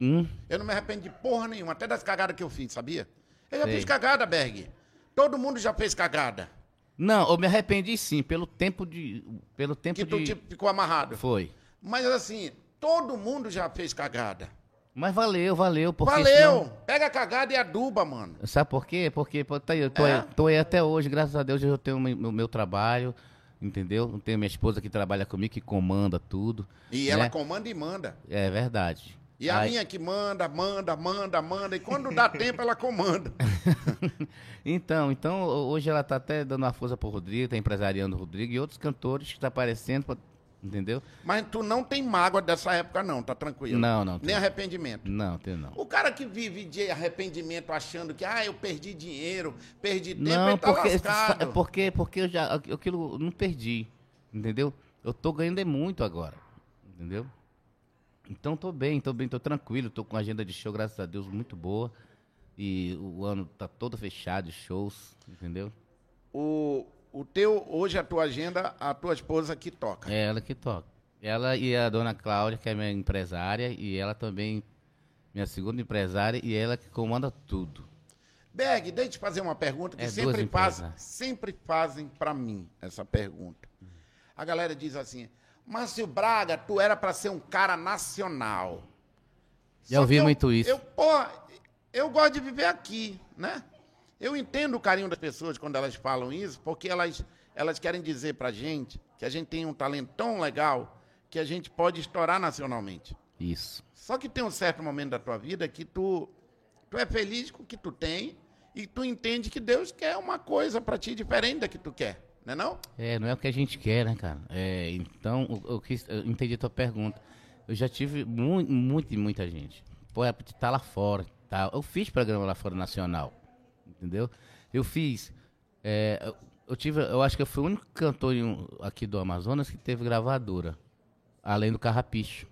Hum, Eu não me arrependo de porra nenhuma, até das cagadas que eu fiz, sabia? Eu já Sei. fiz cagada, Berg. Todo mundo já fez cagada. Não, eu me arrependi sim, pelo tempo de. Pelo tempo Que tu de. tipo, ficou amarrado. Foi. Mas assim, todo mundo já fez cagada. Mas valeu, valeu. Porque Valeu! senão- Pega a cagada e aduba, mano. Sabe por quê? Porque pô, tá aí, eu tô, É? aí, tô aí até hoje, graças a Deus eu tenho o meu, meu- trabalho, entendeu? Eu tenho minha esposa que trabalha comigo, que comanda tudo. E ela né? comanda e manda. É verdade. E a Aí- minha que manda, manda, manda, manda. E quando dá tempo, ela comanda. Então, então, ho- hoje ela tá até dando uma força pro Rodrigo, tá empresariando o Rodrigo e outros cantores que tá aparecendo, entendeu? Mas tu não tem mágoa dessa época, não, tá tranquilo? Não, não, Nem tem. arrependimento. Não, tem não. O cara que vive de arrependimento achando que, ah, eu perdi dinheiro, perdi tempo, Não, ele tá porque, lascado. é porque, porque eu já aquilo eu não perdi, entendeu? Eu tô ganhando é muito agora, entendeu? Então tô bem, tô bem, tô tranquilo, tô com agenda de show, graças a Deus, muito boa. E o ano tá todo fechado de shows, entendeu? O, o teu, hoje a tua agenda, a tua esposa que toca. É ela que toca. Ela e a dona Cláudia, que é minha empresária, e ela também, minha segunda empresária, e ela que comanda tudo. Berg, deixa eu te fazer uma pergunta que É, sempre, empresas, faz, né? sempre fazem pra mim essa pergunta. A galera diz assim, Márcio Braga, tu era pra ser um cara nacional. Já ouvi eu- muito isso. Eu, porra, eu gosto de viver aqui, né? Eu entendo o carinho das pessoas quando elas falam isso, porque elas, elas querem dizer pra gente que a gente tem um talento tão legal que a gente pode estourar nacionalmente. Isso. Só que tem um certo momento da tua vida que tu, tu é feliz com o que tu tem e tu entende que Deus quer uma coisa pra ti diferente da que tu quer, não é não? É, não é o que a gente quer, né, cara? É, então, eu, eu quis- eu entendi a tua pergunta. Eu já tive mu muito, muita gente. Pô, é estar lá fora. Tá? Eu fiz programa lá fora nacional. Entendeu? Eu fiz. é, eu, tive. Eu acho que eu fui o único cantor aqui do Amazonas que teve gravadora. Além do Carrapicho.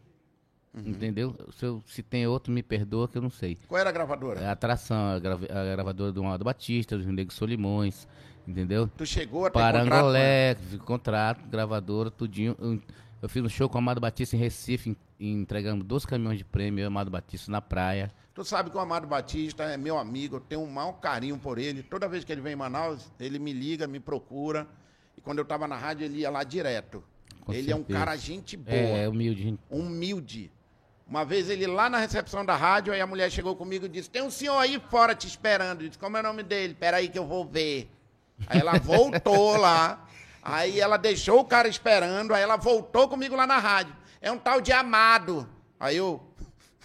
Entendeu? Se, eu- se tem outro, me perdoa que eu não sei. Qual era a gravadora? É a atração, a, grava- a gravadora do Amado Batista, do Nego Solimões. Entendeu? Tu chegou a ter? Parangolé, contrato, contrato, gravadora, tudinho. Eu, eu fiz um show com o Amado Batista em Recife, em- entregando dois caminhões de prêmio, eu e o Amado Batista na praia. Tu sabe que o Amado Batista é meu amigo, eu tenho um maior carinho por ele. Toda vez que ele vem em Manaus, ele me liga, me procura. E quando eu tava na rádio, ele ia lá direto. Com ele é um certeza. cara gente boa. É, é humilde. humilde. Uma vez ele lá na recepção da rádio, aí a mulher chegou comigo e disse: Tem um senhor aí fora te esperando. Eu disse: Como é o nome dele? Peraí que eu vou ver. Aí ela voltou lá. Aí ela deixou o cara esperando. Aí ela voltou comigo lá na rádio. É um tal de Amado. Aí eu.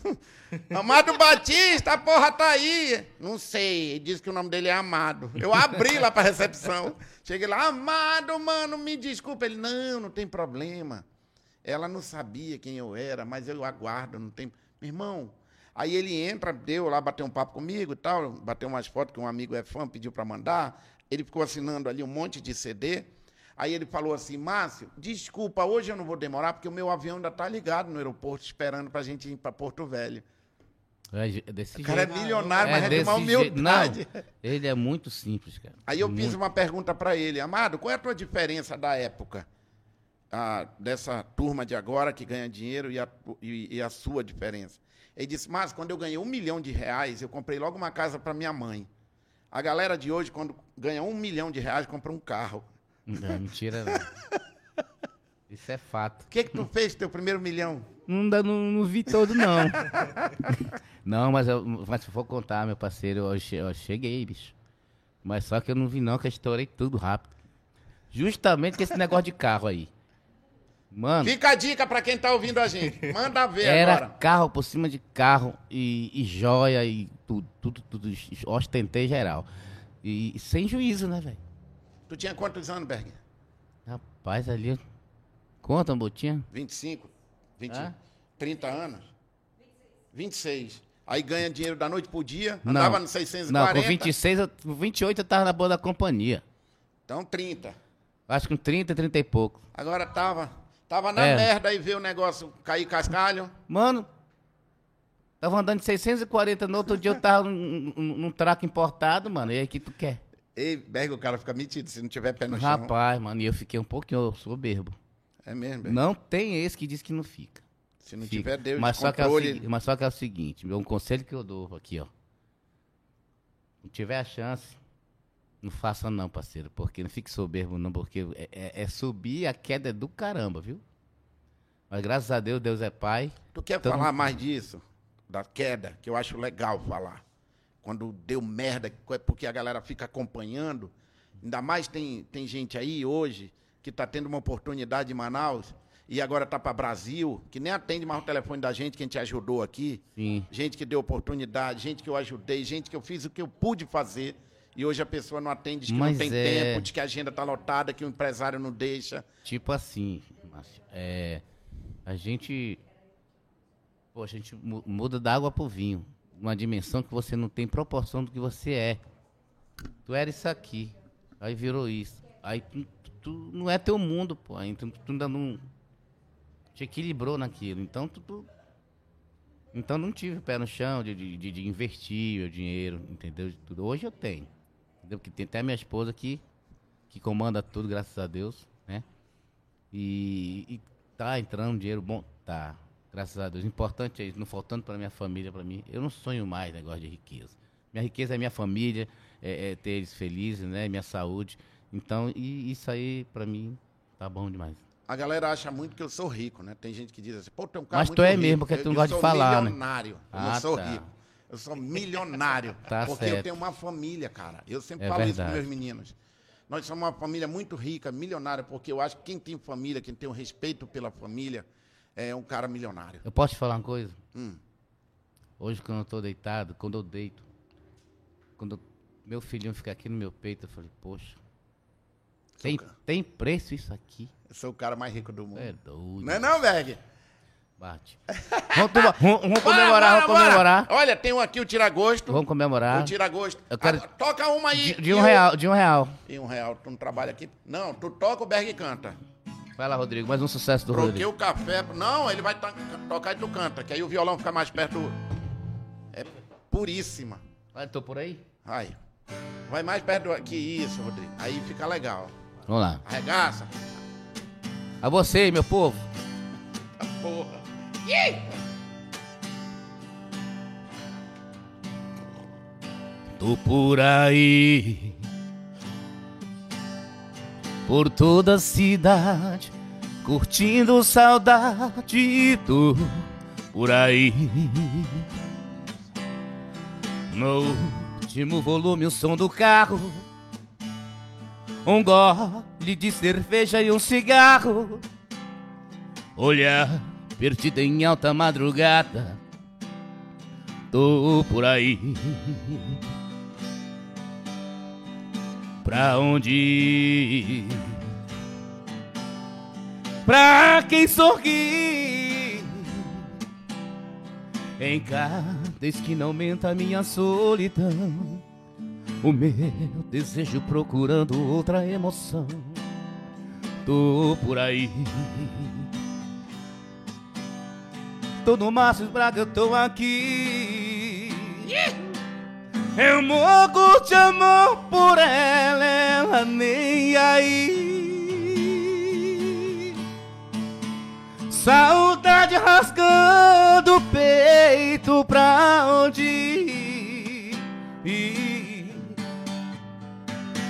Amado Batista, a porra tá aí. Não sei, disse que o nome dele é Amado. Eu abri lá pra recepção. Cheguei lá, Amado, mano, me desculpa. Ele, não, não tem problema. Ela não sabia quem eu era, mas eu aguardo, não tem. Meu irmão, aí ele entra, deu lá, bateu um papo comigo e tal, bateu umas fotos que um amigo é fã, pediu para mandar. Ele ficou assinando ali um monte de CD. Aí ele falou assim: Márcio, desculpa, hoje eu não vou demorar, porque o meu avião ainda tá ligado no aeroporto, esperando pra gente ir para Porto Velho. É é desse O cara é jeito. milionário, mas é de uma humildade. Não, ele é muito simples, cara. Aí eu fiz Muito. uma pergunta para ele, Amado, qual é a tua diferença da época? ah, dessa turma de agora que ganha dinheiro e a, e, e a sua diferença? Ele disse, mas quando eu ganhei um milhão de reais, eu comprei logo uma casa para minha mãe. A galera de hoje, quando ganha um milhão de reais, compra um carro. Não, mentira, não. Isso é fato. O que que tu fez teu primeiro milhão? não, não, não vi todo, não. não, mas, eu, mas se for contar, meu parceiro, eu, che- eu cheguei, bicho. Mas só que eu não vi, não, que eu estourei tudo rápido. Justamente com esse negócio de carro aí. Mano, Fica a dica pra quem tá ouvindo a gente. Manda ver era agora. carro por cima de carro e, e joia e tudo, tudo, tudo. Ostentei geral. E, sem juízo, né, velho? Tu tinha quantos anos, Berg? Rapaz, ali. Conta, botinha. 25? 20, Hã? 30 anos? 26. Aí ganha dinheiro da noite pro dia, Não. andava no 640. Não, com 26, eu- com 28 eu tava na boa da companhia. Então 30. Acho que com 30, 30 e pouco. Agora tava, tava na É. merda e vê o negócio cair cascalho. Mano, tava andando de 640 no outro dia eu tava num, num, num traco importado, mano. E aí que tu quer? Ei, Berg, o cara fica metido se não tiver pé no chão. Rapaz, mano, e eu fiquei um pouquinho soberbo. É mesmo, Berg. Não tem esse que diz que não fica. Se não Fica. tiver Deus mas só, é o controle... segui- mas só que é o seguinte, um conselho que eu dou aqui, ó. Não tiver a chance, não faça não, parceiro. Porque não fique soberbo não, porque é, é- é subir, a queda é do caramba, viu? Mas graças a Deus, Deus é pai. Tu quer Então- falar mais disso? Da queda, que eu acho legal falar. Quando deu merda, é porque a galera fica acompanhando. Ainda mais tem, tem gente aí hoje que está tendo uma oportunidade em Manaus e agora tá para Brasil, que nem atende mais o telefone da gente que a gente ajudou aqui. Sim. Gente que deu oportunidade, gente que eu ajudei, gente que eu fiz o que eu pude fazer. E hoje a pessoa não atende, diz que Mas não tem é- tempo, diz que a agenda tá lotada, que o empresário não deixa. Tipo assim, Márcio, é, a gente. Pô, a gente mu- muda da água pro vinho. Uma dimensão que você não tem proporção do que você é. Tu era isso aqui. Aí virou isso. Aí tu, tu- não é teu mundo, pô. Aí tu, ainda não. Te equilibrou naquilo. Então tu. tu- então não tive pé no chão de, de, de- investir o dinheiro, entendeu? De tudo. Hoje eu tenho. Entendeu? Porque tem até minha esposa aqui, que comanda tudo, graças a Deus, né? E, e tá entrando dinheiro bom? Tá. Graças a Deus. O importante é isso, não faltando para minha família, para mim. Eu não sonho mais negócio de riqueza. Minha riqueza é minha família, é, é ter eles felizes, né? Minha saúde. Então, e isso aí, para mim, tá bom demais. A galera acha muito que eu sou rico, né? Tem gente que diz assim, pô, tem um cara Mas tu é rico. mesmo, porque Eu- tu não eu gosta de falar, né? milionário. Eu Ah, não sou tá. rico. Eu sou milionário. Tá porque eu certo. tenho uma família, cara. Eu sempre É falo isso verdade. para meus meninos. Nós somos uma família muito rica, milionária, porque eu acho que quem tem família, quem tem um respeito pela família, é um cara milionário. Eu posso te falar uma coisa? Hum. Hoje, quando eu tô deitado, quando eu deito, quando meu filhinho fica aqui no meu peito, eu falei, poxa, tem, cara. tem preço isso aqui? Eu sou o cara mais rico do mundo. É doido. Não é não, Berg? Bate. Vamos, vamos- vamos Bora, comemorar, bora, vamos comemorar. bora. Olha, tem um aqui, o tiragosto. Vamos comemorar. O tiragosto. Eu quero- Ah, toca uma aí. De, de um o- real, de um real. E um real. Tu não trabalha aqui? Não, tu toca, o Berg canta. Vai lá, Rodrigo, mais um sucesso do Troquei Rodrigo. o café. Não, ele vai to- tocar e tu canta, que aí o violão fica mais perto. É puríssima. Vai, tô por aí? Vai. Vai mais perto do- que isso, Rodrigo. Aí fica legal. Vamos lá. Arregaça. A você, meu povo. Porra. Tô por aí, por toda a cidade, curtindo saudade. Tô por aí, no último volume, o som do carro. Um gole de cerveja e um cigarro. Olhar perdido em alta madrugada. Tô por aí. Pra onde ir? Pra quem sorri Em cada esquina aumenta minha solidão. O meu desejo procurando outra emoção. Tô por aí. Tô no Márcio Braga, eu tô aqui Eu morro de amor por ela, ela nem aí. Saudade rasgando o peito pra onde ir.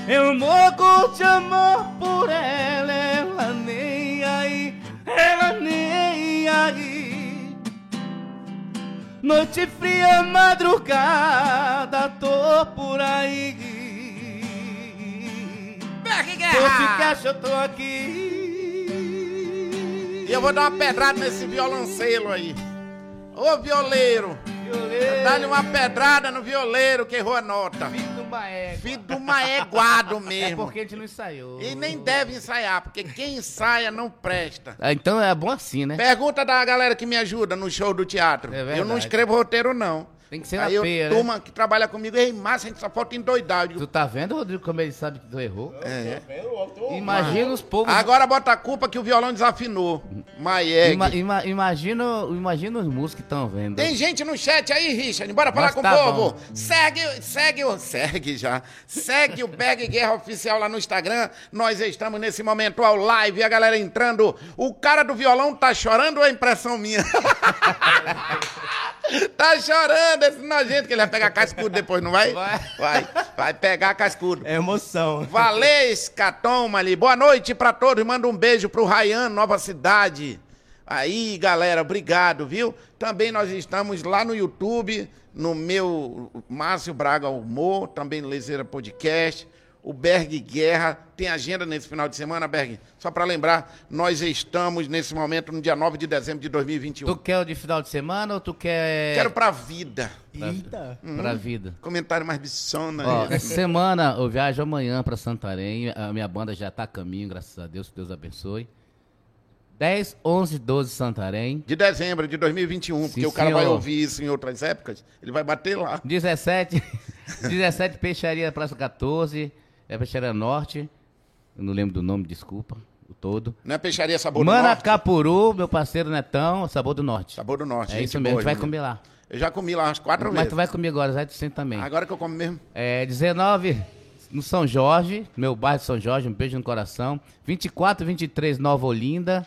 Eu morro de amor por ela, ela nem aí Ela nem aí Noite fria, madrugada, tô por aí. Berg Tô de caixa, eu tô aqui. E eu vou dar uma pedrada nesse violoncelo aí. Ô violeiro, Violeiro, dá-lhe uma pedrada no violeiro que errou a nota. Do Maego. Filho do maeguado É mesmo. porque a gente não ensaiou. E nem deve ensaiar, porque quem ensaia não presta. Ah, Então é bom assim, né? Pergunta da galera que me ajuda no show do teatro. É eu não escrevo roteiro, não. Tem que ser na Aí eu, peia, né? turma que trabalha comigo, ei, massa, a gente só falta endoidar. Eu digo, Tu tá vendo, Rodrigo, como ele sabe que tu errou? é. Imagina os povos. Agora bota a culpa que o violão desafinou. Maieg. Ima- ima- imagina, imagina os músicos que estão vendo. Tem gente no chat aí, Richard. Bora falar Mas com tá o povo. bom. Segue, segue, o- segue já. Segue o Bag Guerra Oficial lá no Instagram. Nós estamos nesse momento ao live, a galera entrando. O cara do violão tá chorando ou é impressão minha? tá chorando esse nojento que ele vai pegar cascudo depois, não vai? Vai. Vai, vai pegar cascudo. É emoção. Valês, Catom ali. Boa noite pra todos. Manda um beijo pro Rayan, Nova Cidade. Aí, galera, obrigado, viu? Também nós estamos lá no YouTube, no meu Márcio Braga Humor, também no Lezeira Podcast. O Berg Guerra tem agenda nesse final de semana, Berg? Só pra lembrar, nós estamos nesse momento no dia 9 de dezembro de 2021. Tu quer o de final de semana ou tu quer. Quero pra vida. Eita. pra vida? Comentário mais bichona. Ó, aí. essa semana eu viajo amanhã pra Santarém. A minha banda já tá a caminho, graças a Deus, que Deus abençoe. 10, 11, 12 Santarém. De dezembro de 2021, porque Sim, o cara vai ouvir isso em outras épocas, ele vai bater lá. 17, 17 Peixaria Praça 14, é Peixaria Norte. Eu não lembro do nome, desculpa, todo. Não é peixaria Sabor do Norte? Manacapuru, meu parceiro Netão, Sabor do Norte. Sabor do Norte. É isso mesmo, a gente boa, vai comer lá. Eu já comi lá umas quatro Mas vezes. tu vai comer agora, vai tu senta também. Agora que eu como mesmo. É, 19 no São Jorge, meu bairro de São Jorge, um beijo no coração. 24, 23 Nova Olinda,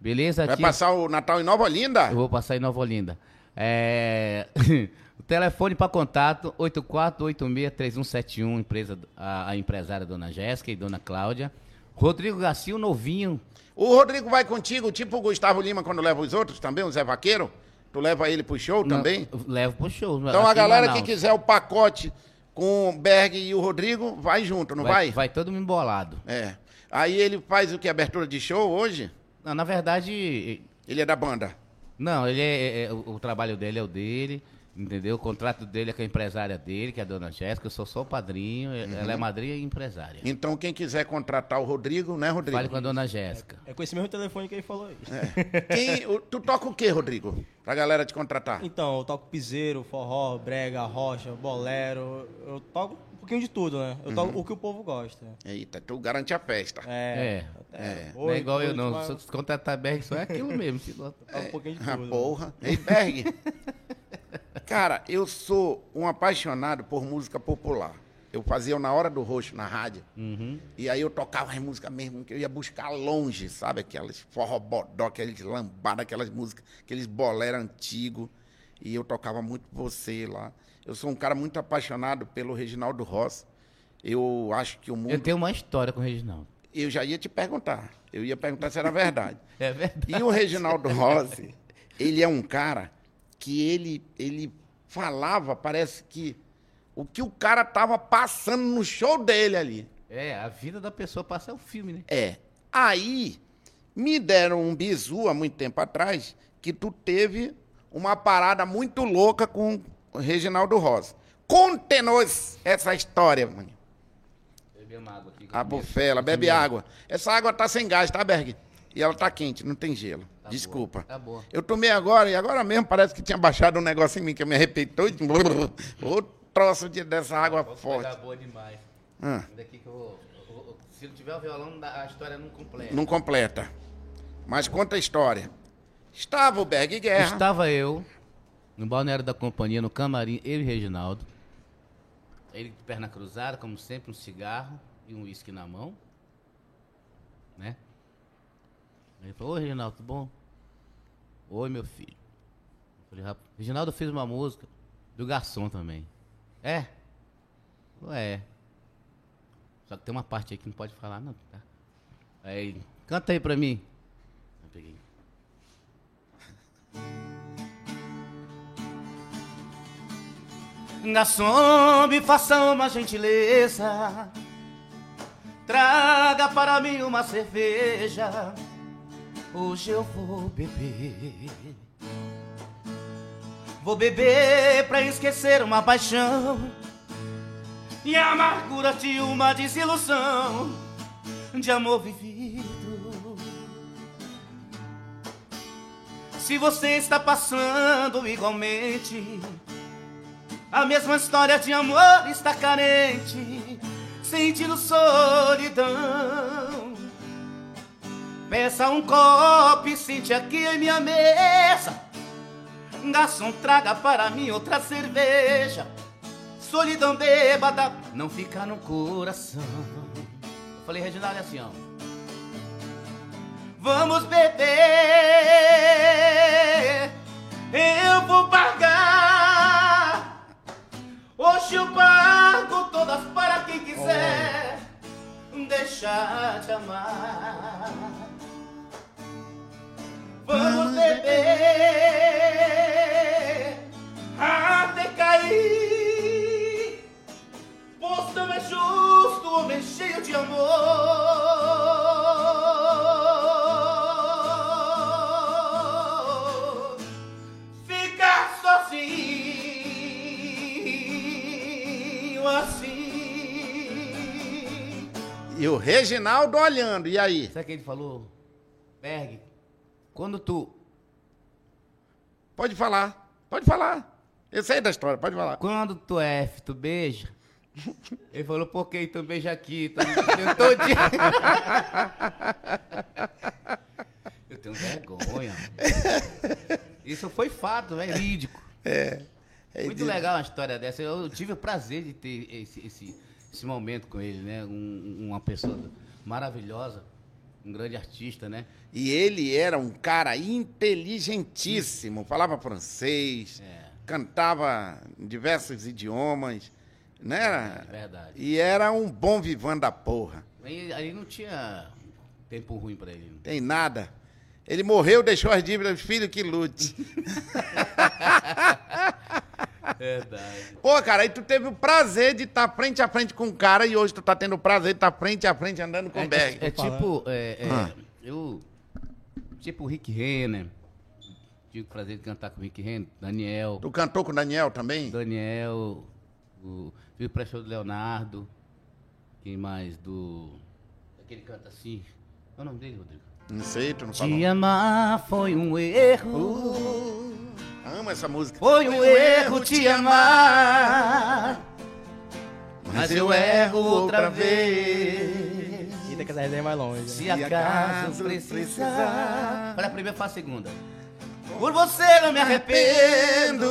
beleza? Vai passar o Natal em Nova Olinda? Eu vou passar em Nova Olinda. É... o telefone para contato 84863171, empresa, a, a empresária Dona Jéssica e Dona Cláudia. Rodrigo Garcia, o novinho. O Rodrigo vai contigo, tipo o Gustavo Lima quando leva os outros também, o Zé Vaqueiro? Tu leva ele pro show também? Não, levo pro show. Então aqui a galera que quiser o pacote com o Berg e o Rodrigo, vai junto, não vai? vai, vai todo mundo embolado. É. Aí ele faz o que? Abertura de show hoje? Não, na verdade, Ele é da banda. Não, ele é, é- é- o, o trabalho dele é o dele, entendeu? O contrato dele é com a empresária dele, que é a dona Jéssica, eu sou só o padrinho, Uhum. ela é madrinha e empresária. Então quem quiser contratar o Rodrigo, né, Rodrigo? Fale com a dona Jéssica. É com esse mesmo telefone que ele falou aí. Quem, o- tu toca o quê, Rodrigo? Pra galera te contratar. Então, eu toco piseiro, forró, brega, rocha, bolero. Eu toco um pouquinho de tudo, né? Eu toco o que o povo gosta. Eita, tu garante a festa. É. É. é. não é igual eu não, mas se contratar BR só é aquilo mesmo. eu toco um pouquinho de Ah, tudo. porra. Ei, Berg. Cara, eu sou um apaixonado por música popular. Eu fazia na hora do roxo na rádio. Uhum. E aí eu tocava as músicas mesmo que eu ia buscar longe, sabe? Aquelas forrobodó, aquelas lambadas, aquelas músicas, aqueles bolero antigos. E eu tocava muito você lá. Eu sou um cara muito apaixonado pelo Reginaldo Rossi. Eu acho que o mundo. Eu tenho uma história com o Reginaldo. Eu já ia te perguntar. Eu ia perguntar se era verdade. É verdade. E o Reginaldo Rossi, ele é um cara que ele, ele falava, parece que o que o cara tava passando no show dele ali. É, a vida da pessoa passa o filme, né? É. Aí, me deram um bizu há muito tempo atrás que tu teve uma parada muito louca com o Reginaldo Rossi. Conte-nos essa história, mano. Bebi uma água aqui. A bufela, bebe água. Essa água tá sem gás, tá, Berg? E ela tá quente, não tem gelo. Tá Desculpa. boa, tá boa. Eu tomei agora, e agora mesmo parece que tinha baixado um negócio em mim que eu me todo. Ô troço de, dessa água Posso forte. pegar boa demais. Ah, Daqui que eu vou, eu vou- Se não tiver o violão, a história não completa. não completa. Mas conta a história. Estava o Berg Guerra. Estava eu no balneário da companhia, no camarim, eu e Reginaldo. Ele de perna cruzada, como sempre, um cigarro e um uísque na mão. Né? Ele falou, Reginaldo, tudo bom? Oi, meu filho. Eu falei, rapaz, Reginaldo fez uma música do garçom também. É? Falou, é. Só que tem uma parte aí que não pode falar, não, tá? Aí, canta aí pra mim. Eu peguei. Garçom, me faça uma gentileza. Traga para mim uma cerveja. Hoje eu vou beber. Vou beber pra esquecer uma paixão e a amargura de uma desilusão de amor vivido. Se você está passando igualmente a mesma história de amor está carente, sentindo solidão. Peça um copo sente aqui em minha mesa. Garçom, traga para mim outra cerveja. Solidão bêbada não fica no coração. Eu falei, Reginaldo, é assim, ó. Vamos beber, eu vou pagar. Hoje eu pago todas para quem quiser deixar de amar. Vamos beber até cair. Pois não é justo homem cheio de amor ficar sozinho assim. E o Reginaldo olhando, e aí? Sabe o que ele falou? Berg, quando tu. Pode falar, pode falar. Eu sei da história, pode falar. Quando tu é F, tu beija. Ele falou, por que tu beija aqui? Tá me fudendo todinho. Eu tenho vergonha. Isso foi fato, é verídico. É Muito de- legal uma história dessa. Eu tive o prazer de ter esse, esse, esse momento com ele, né? Um- uma pessoa maravilhosa, um grande artista, né? E ele era um cara inteligentíssimo, falava francês, É. cantava em diversos idiomas, né? É verdade. E era um bom vivão da porra. Aí, aí não tinha tempo ruim pra ele. Tem nada. Ele morreu, deixou as dívidas, filho que lute. Verdade. Pô, cara, aí tu teve o prazer de estar frente a frente com o cara e hoje tu tá tendo o prazer de estar frente a frente andando com o É, Berg. é, é tipo, é, é, Ah. eu, tipo o Rick Renner, tive o prazer de cantar com o Rick Renner, Daniel, Tu cantou com o Daniel também? Daniel, o, vi o professor do Leonardo, quem mais, do, aquele que canta assim, qual é o nome dele, Rodrigo? Não sei, tu não falou. Te amar foi um erro, Uh, amo essa música. foi um erro te amar, mas eu erro outra vez. Eita, que essa resenha é mais longe. Se Se acaso precisar. Olha a primeira, faz a segunda. Por você não me arrependo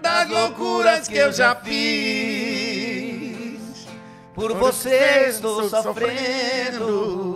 das loucuras que eu já fiz. Por você estou sofrendo.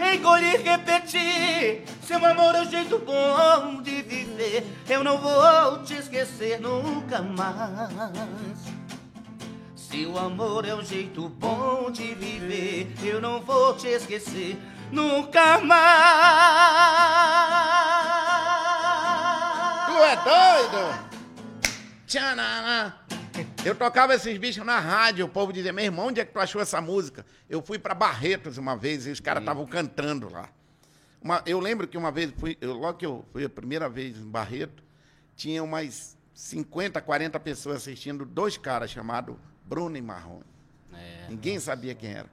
engolir, repetir. Seu amor é o jeito bom de viver. Eu não vou te esquecer nunca mais. Se o amor é um jeito bom de viver, eu não vou te esquecer nunca mais. Tu é doido? Tchanana. Eu tocava esses bichos na rádio, o povo dizia, meu irmão, onde é que tu achou essa música? Eu fui pra Barretos uma vez e os caras estavam cantando lá. Uma- eu lembro que uma vez, fui, eu, logo que eu fui a primeira vez em Barreto, tinha umas 50, 40 pessoas assistindo, dois caras chamados Bruno e Marrone. É, Ninguém sabia quem era.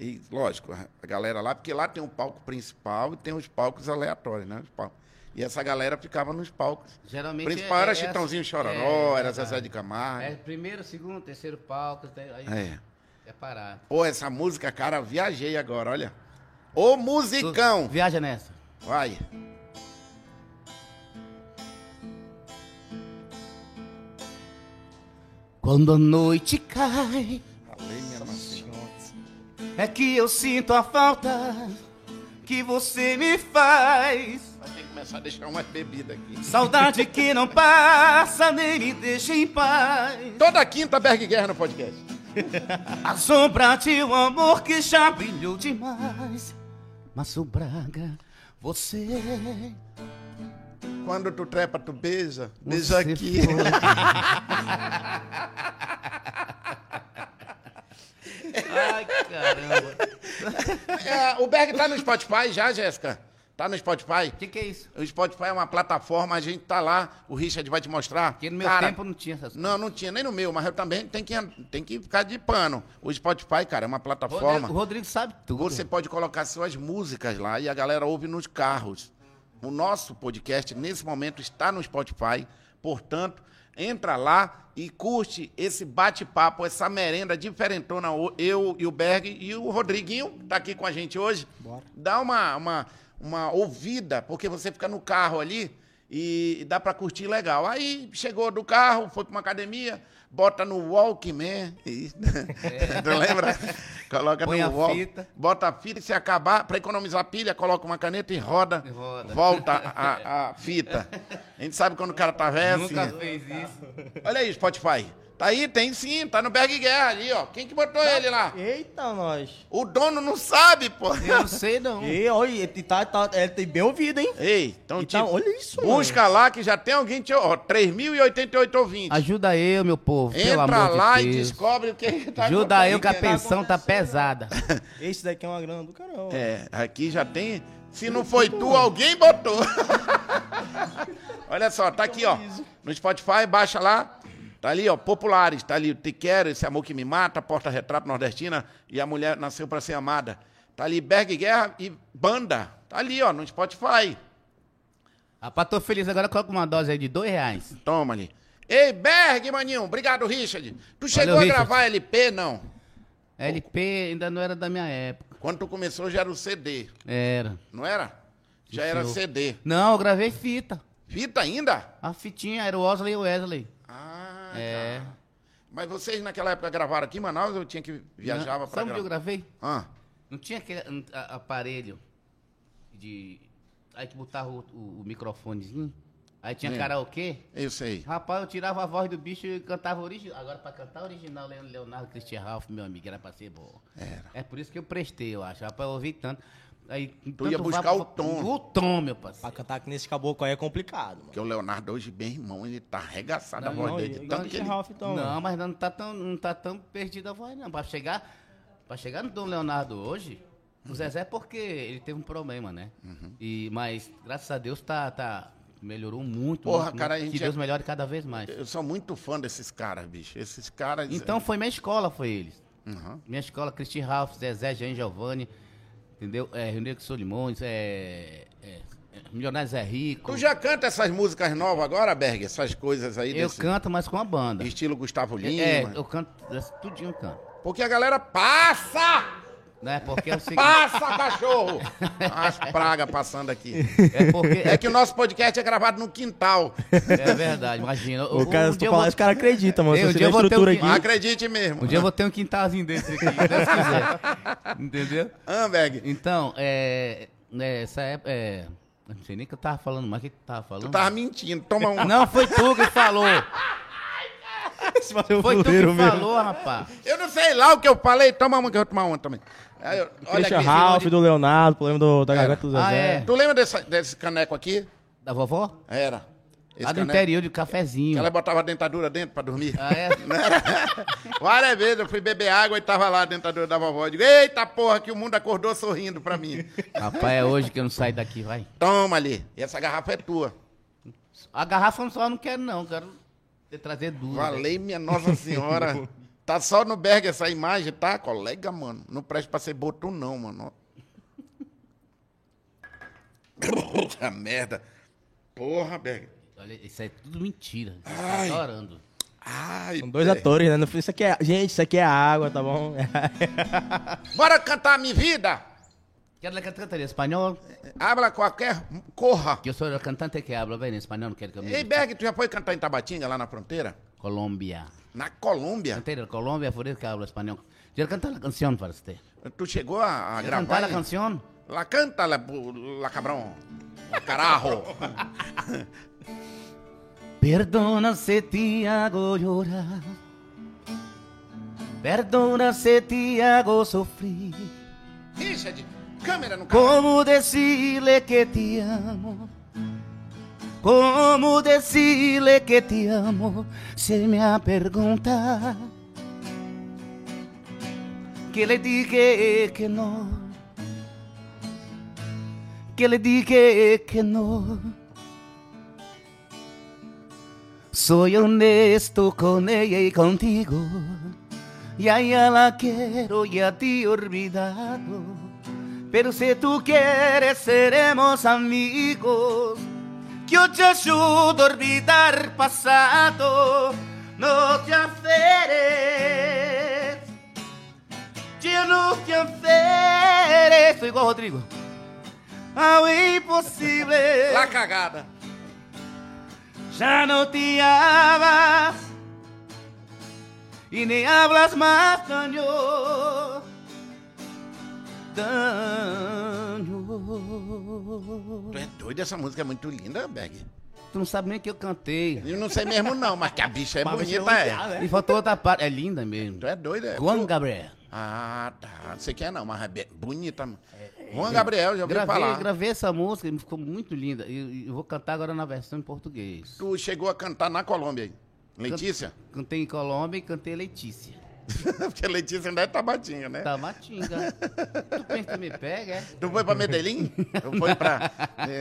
E, lógico, a a galera lá, porque lá tem um palco principal e tem os palcos aleatórios, né? Os palcos. E essa galera ficava nos palcos. geralmente principal é- era é Chitãozinho assim- Chororó, é, era é, Zezé de Camargo. É primeiro, segundo, terceiro palco, aí É. é parar. Pô, essa música, cara, viajei agora, olha. Ô musicão! Tu Viaja nessa. Vai. Quando a noite cai, Falei, minha é que eu sinto a falta que você me faz. Começar a deixar umas bebidas aqui. Saudade que não passa, nem me deixa em paz. Toda quinta, Berg Guerra no podcast. A sombra de um amor que já brilhou demais. Márcio Braga, você. Quando tu trepa, tu beija. Beija você aqui. Ai, caramba. É, o Berg tá no Spotify já, Jéssica? Tá no Spotify? O que, que é isso? O Spotify é uma plataforma, a gente tá lá, o Richard vai te mostrar. Porque no meu Cara, tempo não tinha essas coisas. Não, não tinha nem no meu, mas eu também tenho que, tem que ficar de pano. O Spotify, cara, é uma plataforma. O Rodrigo sabe tudo. Você pode colocar suas músicas lá e a galera ouve nos carros. O nosso podcast, nesse momento, está no Spotify. Portanto, entra lá e curte esse bate-papo, essa merenda diferentona. Eu e o Berg e o Rodriguinho, que está aqui com a gente hoje. Dá uma, uma, uma ouvida, porque você fica no carro ali e dá para curtir legal. Aí chegou do carro, foi para uma academia, bota no Walkman. Tu lembra? Coloca Põe no a Walk- fita. Bota a fita e se acabar, para economizar pilha, coloca uma caneta e roda, E roda. volta a, a- a fita. A gente sabe quando o cara tá velho. Nunca assim. fez isso. Olha aí, Spotify. Tá aí, tem sim, tá no Berg Guerra ali, ó. Quem que botou ele lá? Eita, nós. O dono não sabe, pô. Eu não sei, não. E olha, ele tá, tá, ele tem bem ouvido, hein? Ei, então, Então, tipo, olha isso, busca lá que já tem alguém, te, ó, 3.088 ouvintes. Ajuda eu, meu povo. pelo Entra amor de lá e Deus. descobre o que tá Ajuda eu que a acontecendo. pensão tá pesada. Esse daqui é uma grana do caramba. É, aqui já tem. Se não foi tu, alguém botou. Olha só, tá aqui, ó. No Spotify, baixa lá. Tá ali, ó, Populares. Tá ali Te Quero, Esse Amor Que Me Mata, Porta Retrato Nordestina e A Mulher Nasceu Pra Ser Amada. Tá ali Berg Guerra e Banda. Tá ali, ó, no Spotify. Rapaz, tô feliz agora, coloca uma dose aí de dois reais. Toma ali. Ei, Berg, maninho. Obrigado, Richard. Tu chegou Richard. a gravar LP, não? LP ainda não era da minha época. Quando tu começou já era o CD, Era. não era? Já era senhor. CD. Não, eu gravei fita. Fita ainda? A fitinha era o Wesley e o Wesley. Ah, É. tá. Mas vocês naquela época gravaram aqui em Manaus eu tinha que viajava pra Sabe onde eu gravei? Ah, Não tinha aquele a- aparelho de. Aí tu botava o, o- o microfonezinho. Aí tinha Sim. karaokê. eu sei. Rapaz, eu tirava a voz do bicho e cantava original. Agora, pra cantar original, Leon- Leonardo Christian Ralph, meu amigo, era pra ser bom. Era. É por isso que eu prestei, eu acho. Rapaz, eu ouvi tanto. Aí, Tu ia buscar vá- o tom. O tom, meu Pra parceiro. cantar aqui nesse caboclo aí é complicado, mano. Porque o Leonardo hoje, bem irmão, ele tá arregaçado a Não, voz Não, dele. Tanto que ele... Ralph, então, não, mano. mas não tá tão, não tá tão perdida a voz, não. Pra chegar, pra chegar no Dom Leonardo hoje, o Zezé é porque ele teve um problema, né? Uhum. E, mas, graças a Deus, tá, tá, melhorou muito. Porra, muito, cara, a muito. gente Que Deus é- melhore cada vez mais. Eu sou muito fã desses caras, bicho. Esses caras... Então, foi minha escola, foi eles. Uhum. Minha escola, Cristian Ralph, Zezé, Jean Giovanni, entendeu? É, Rio Negro Solimões, é, é, é, Milionário Zé Rico. Tu já canta essas músicas novas agora, Berg? Essas coisas aí Eu desse canto, mas com a banda. estilo Gustavo Lima? É, eu canto, tudinho eu canto. Porque a galera passa! Né? Porque é o seguinte... Passa, cachorro! As pragas passando aqui. É porque... É que o nosso podcast é gravado no quintal. É verdade, imagina. O cara, um se tu falar, vou- os caras acreditam, mano. Um dia eu vou ter um- aqui. Acredite mesmo. Um dia eu vou ter um quintalzinho desse aqui, se Deus quiser. Entendeu? Ah, Berg, Então, é. é, Essa época. É, não sei nem o que eu tava falando, mas o que tu tava falando? tu tava mentindo. Toma um. Não, foi tu que falou. O Foi tu que mesmo. falou, rapaz. Eu não sei lá o que eu falei. Toma uma que eu vou tomar uma também. Olha Christian aqui. Ralph, do Leonardo, problema do, da garganta do Zezé. Ah, é. Tu lembra dessa- desse caneco aqui? Da vovó? Era. Esse Lá do caneco. interior de cafezinho. Ela botava a dentadura dentro pra dormir. Ah, é? Várias vezes eu fui beber água e tava lá a dentadura da vovó. Eu digo, eita porra, que o mundo acordou sorrindo pra mim. Rapaz, é hoje que eu não saio daqui, vai. Toma ali. E essa garrafa é tua. A garrafa só eu não quero, não. Quero te trazer duas. Valei, minha Nossa Senhora. Tá só no Berg essa imagem, tá, colega, mano? Não presta pra ser botum, não, mano. Puta merda. Porra, Berg. Olha, isso é tudo mentira. Tô Ai. adorando. Ai, São dois Berg. atores, né? Isso aqui é... Gente, isso aqui é água, tá bom? Bora cantar minha vida? Quero que cantar em espanhol. Habla qualquer. Corra. Eu sou o cantante que habla bem em espanhol, não quero que eu me... Ei, Berg, tu já foi cantar em Tabatinga, lá na fronteira? Colômbia. Na Colômbia. Cantei en Colombia, por eso que hablo español. Yo cantar la canción para usted. Tu chegou a, a ¿Quiere gravar? cantar la hein? canción? La canta, la, la cabrão. La carajo. Perdona se te hago llorar. Perdona se te hago sufrir. Richard, câmera no canal. ¿Cómo decirle que te amo? ¿Cómo decirle que te amo? Se me ha preguntado. Que le dije que no. Que le dije que no. Soy honesto con ella y contigo. Y a ella la quiero y a ti olvidado. Pero si tú quieres seremos amigos. Que yo te ayudo a olvidar pasado. No te aferes. Yo no te aferes. Soy igual Rodrigo. Ao impossível. La cagada. Ya no te amas y ni hablas más daño. Daño. Tu é doido, essa música é muito linda, Berg. Tu não sabe nem que eu cantei. Eu não sei mesmo não, mas que a bicha é Mas bonita, é é. piada, E faltou outra parte. É linda mesmo. Tu é doido, é. Juan Gabriel. Ah, tá. Não sei quem é não, mas é bonita. Juan Gabriel, já ouvi Gravei, falar. gravei essa música e ficou muito linda. E eu vou cantar agora na versão em português. Tu chegou a cantar na Colômbia aí. Letícia? Cantei em Colômbia e cantei Letícia. Porque Letícia ainda é tabatinha, né? Tá matinga. tu pensa que me pega, é? Tu foi pra Medellín? Tu foi pra...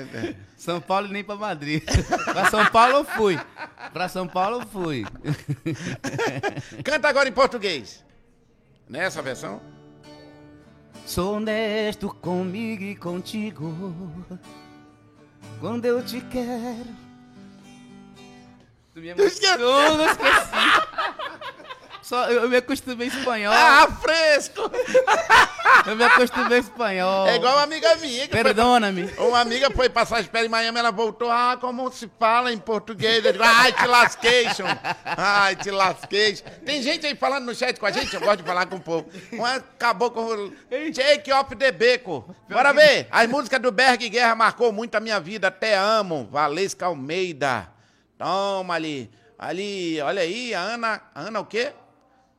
São Paulo e nem pra Madrid. pra São Paulo eu fui. Pra São Paulo eu fui. Canta agora em português. Nessa versão? Sou honesto comigo e contigo. Quando eu te quero. Tu me esquece- Eu não esqueci. Só, eu, eu me acostumei em espanhol. Ah, fresco! Eu me acostumei em espanhol. É igual uma amiga minha. Perdona-me. Uma amiga foi passar as férias em Miami, ela voltou, ah, como se fala em português? Eu digo, Ai, te lasqueixam. Ai, te lasqueixam. Tem gente aí falando no chat com a gente, eu gosto de falar com o povo. Um acabou com o Take Off the Beco. Bora ver. As músicas do Berg Guerra marcou muito a minha vida. Até amo. Valesca Almeida. Toma ali. Ali, olha aí, a Ana. a Ana o quê?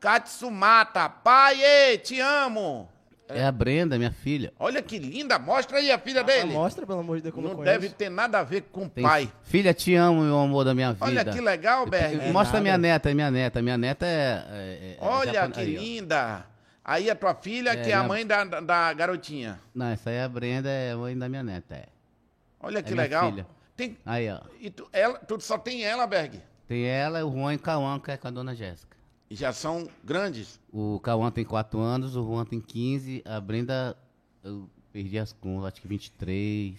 Katsumata. Pai, ê, te amo. É a Brenda, minha filha. Olha que linda. Mostra aí a filha dele. Mostra, pelo amor de Deus, como Não eu deve ter nada a ver com o Tem- pai. Filha, te amo, meu amor da minha vida. Olha que legal, Berg. É Mostra nada. minha neta, minha neta. Minha neta é. é- é Olha japone- que aí, linda. Aí a tua filha, É, que é a minha- mãe da, da, garotinha. Não, essa aí é a Brenda, é a mãe da minha neta. É. Olha que legal. filha. Tem, Aí, ó. e tu, ela, tu só tem ela, Berg. Tem ela, o Juan e o Cauã, que é com a dona Jéssica. E já são grandes. O Cauã tem 4 anos, o Juan tem 15, a Brenda, eu perdi as contas, acho que 23.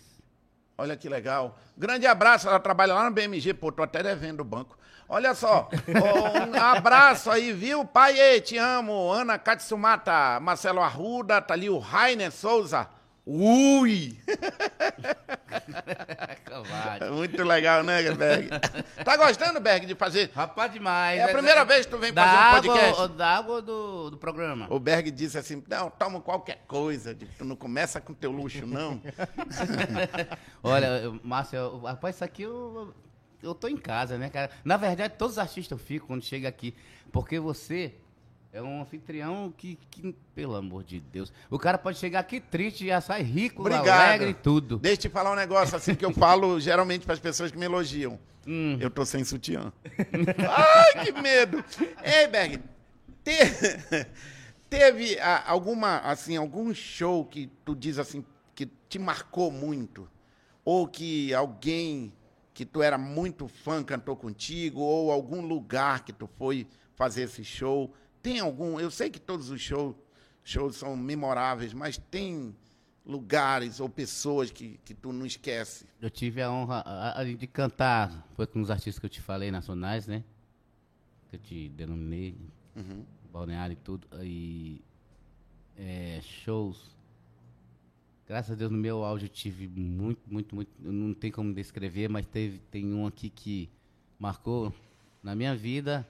Olha que legal. Grande abraço, ela trabalha lá no BMG, pô, tô até devendo o banco. Olha só, um abraço aí, viu? Pai, ei, te amo. Ana Katsumata, Marcelo Arruda, tá ali o Rainer Souza. Ui! Muito legal, né, Berg? Tá gostando, Berg, de fazer? Rapaz demais. É a primeira vez que tu vem fazer um água, podcast? Da água do, do programa. O Berg disse assim, não, toma qualquer coisa, tu não começa com teu luxo, não. Olha, eu- Márcio, eu- rapaz, isso aqui eu, eu tô em casa, né, cara? Na verdade, todos os artistas eu fico quando chega aqui, porque você é um anfitrião que, que, pelo amor de Deus, o cara pode chegar aqui triste e já sai rico, Obrigado. alegre e tudo. Deixa eu te falar um negócio assim que eu falo geralmente para as pessoas que me elogiam. Hum. Eu tô sem sutiã. Ai, que medo! Ei, Berg, te- teve ah, alguma, assim, algum show que tu diz assim, que te marcou muito? Ou que alguém que tu era muito fã cantou contigo? Ou algum lugar que tu foi fazer esse show? Tem algum? Eu sei que todos os shows, shows são memoráveis, mas tem lugares ou pessoas que, que tu não esquece? Eu tive a honra a- a- de cantar, foi com os artistas que eu te falei, nacionais, né? Que eu te denominei, Uhum. balneário e tudo. E é, shows. Graças a Deus no meu áudio eu tive muito, muito, muito. Não tem como descrever, mas teve, tem um aqui que marcou na minha vida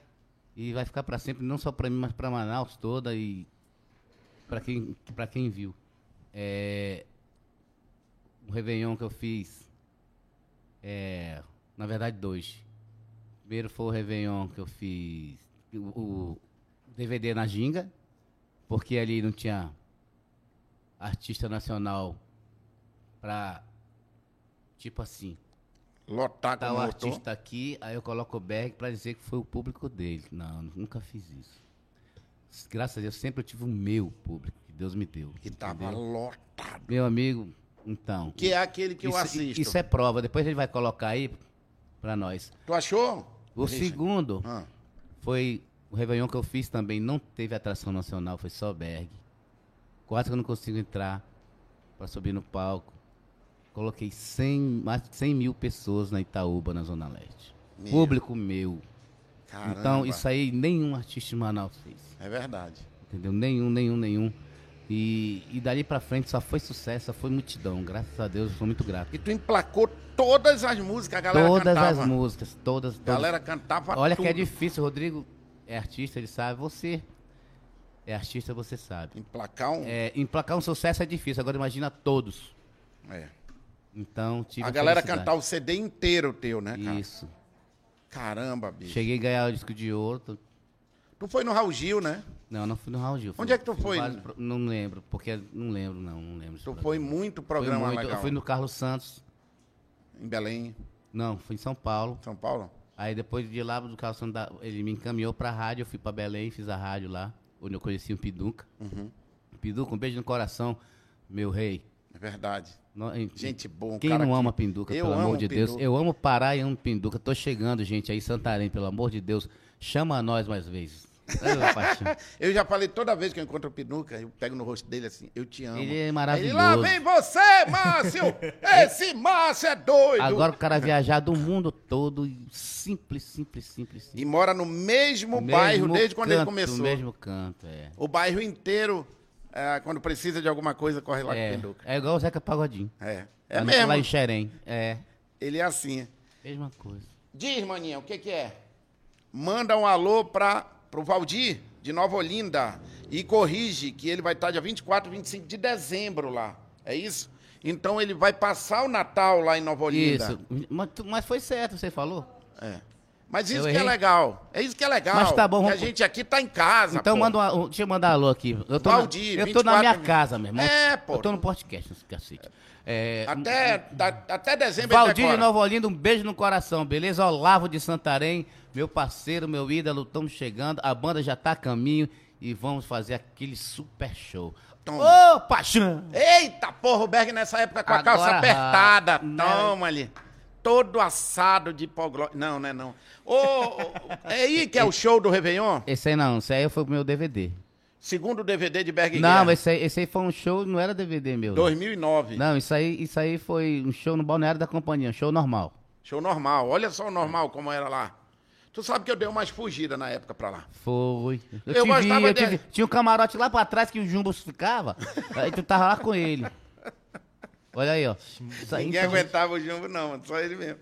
E vai ficar para sempre, não só para mim, mas para Manaus toda e para quem, pra quem viu. É, o Réveillon que eu fiz, é, na verdade, dois. Primeiro foi o Réveillon que eu fiz, o, o DVD na Ginga, porque ali não tinha artista nacional pra, tipo assim, Lotar tá como o lotou. artista aqui, aí eu coloco o bag pra dizer que foi o público dele. Não, nunca fiz isso. Graças a Deus, sempre eu tive o meu público, que Deus me deu. Que tava entendeu? lotado. Meu amigo, então. Que é aquele que eu isso, assisto. Isso é prova, depois ele vai colocar aí pra nós. Tu achou? O segundo Ah, foi o Réveillon que eu fiz também, não teve atração nacional, foi só Berg. Quase que eu não consigo entrar pra subir no palco. Coloquei 100, mais de 100 mil pessoas na Itaúba, na Zona Leste. Meu. Público meu. caramba. Então, isso aí nenhum artista de Manaus fez. É verdade. Entendeu? Nenhum, nenhum, nenhum. E, e dali pra frente só foi sucesso, só foi multidão. Graças a Deus, eu sou muito grato. E tu emplacou todas as músicas, a galera Todas cantava. as músicas, todas, A todas. galera cantava Olha tudo. que é difícil, Rodrigo é artista, ele sabe. Você é artista, você sabe. Emplacar um... É, emplacar um sucesso é difícil, agora imagina todos. É. Então, tive A galera cantar o CD inteiro teu, né, cara? Isso. Caramba, bicho. Cheguei a ganhar o disco de ouro. tô- Tu foi no Raul Gil, né? Não, não fui no Raul Gil. Onde é que tu foi? pro- Não lembro, porque não lembro, não, não lembro. Tu foi muito programa muito, legal. Eu fui no Carlos Santos. Em Belém, Não, fui em São Paulo. São Paulo. Aí depois de lá do Carlos Santos, ele me encaminhou pra rádio, eu fui pra Belém, fiz a rádio lá, onde eu conheci o Piduca. Uhum. Piduca, um beijo no coração, meu rei. É verdade. Gente boa, um Quem não ama Pinduca, Eu pelo amo amor de Deus? Pinduca. Eu amo Pará e amo Pinduca. Tô chegando, gente, aí Santarém, pelo amor de Deus. Chama nós mais vezes. Eu já falei toda vez que eu encontro o Pinuca, eu pego no rosto dele assim, eu te amo. Ele é maravilhoso. lá vem você, Márcio! Esse Márcio é doido! Agora o cara viajar do mundo todo, e simples, simples, simples, simples. E mora no mesmo, Mesmo bairro desde quando ele começou. No mesmo canto, é. O bairro inteiro, é, quando precisa de alguma coisa, corre lá com o É, Pinduca. é igual o Zeca Pagodinho. É, é lá, mesmo. Lá em Xerém. É, Ele é assim. mesma coisa. Diz, maninha, o que que é? Manda um alô para pro Valdir, de Nova Olinda, e corrige que ele vai estar dia 24, 25 de dezembro lá. É isso? Então ele vai passar o Natal lá em Nova Olinda. Isso. Mas, mas foi certo, você falou? É. Mas isso Eu que é legal. É isso que é legal. Mas tá bom, que a vamos- gente aqui tá em casa, Então pô. manda uma, um- deixa eu mandar alô aqui. Eu tô, Valdir, na, eu tô na 24 minha mil. casa, meu irmão. É, pô. Eu tô no podcast, cacete. É, Até, da- até dezembro Valdir de. Nova Olinda, um beijo no coração, beleza? Olavo de Santarém, meu parceiro, meu ídolo, estamos chegando. A banda já tá a caminho e vamos fazer aquele super show. Toma. Ô, paixão! Eita, porra, o Berg nessa época com a Agora, calça apertada. né? Toma ali. Todo assado de hipogló... Não, não é não. Ô, é aí que é o show do Réveillon? Esse aí não, esse aí foi o meu DVD. Segundo DVD de Berg Não, esse aí, esse aí foi um show, não era DVD meu. 2009. Não, isso aí, isso aí foi um show no Balneário da Companhia, um show normal. Show normal. Olha só o normal como era lá. Tu sabe que eu dei umas fugidas na época pra lá. Foi. Eu, Eu gostava vi, eu de-. Tinha um camarote lá pra trás que o Jumbo ficava. aí tu tava lá com ele. Olha aí, ó. Aí, Ninguém então- aguentava o jumbo, não, mano. Só ele mesmo.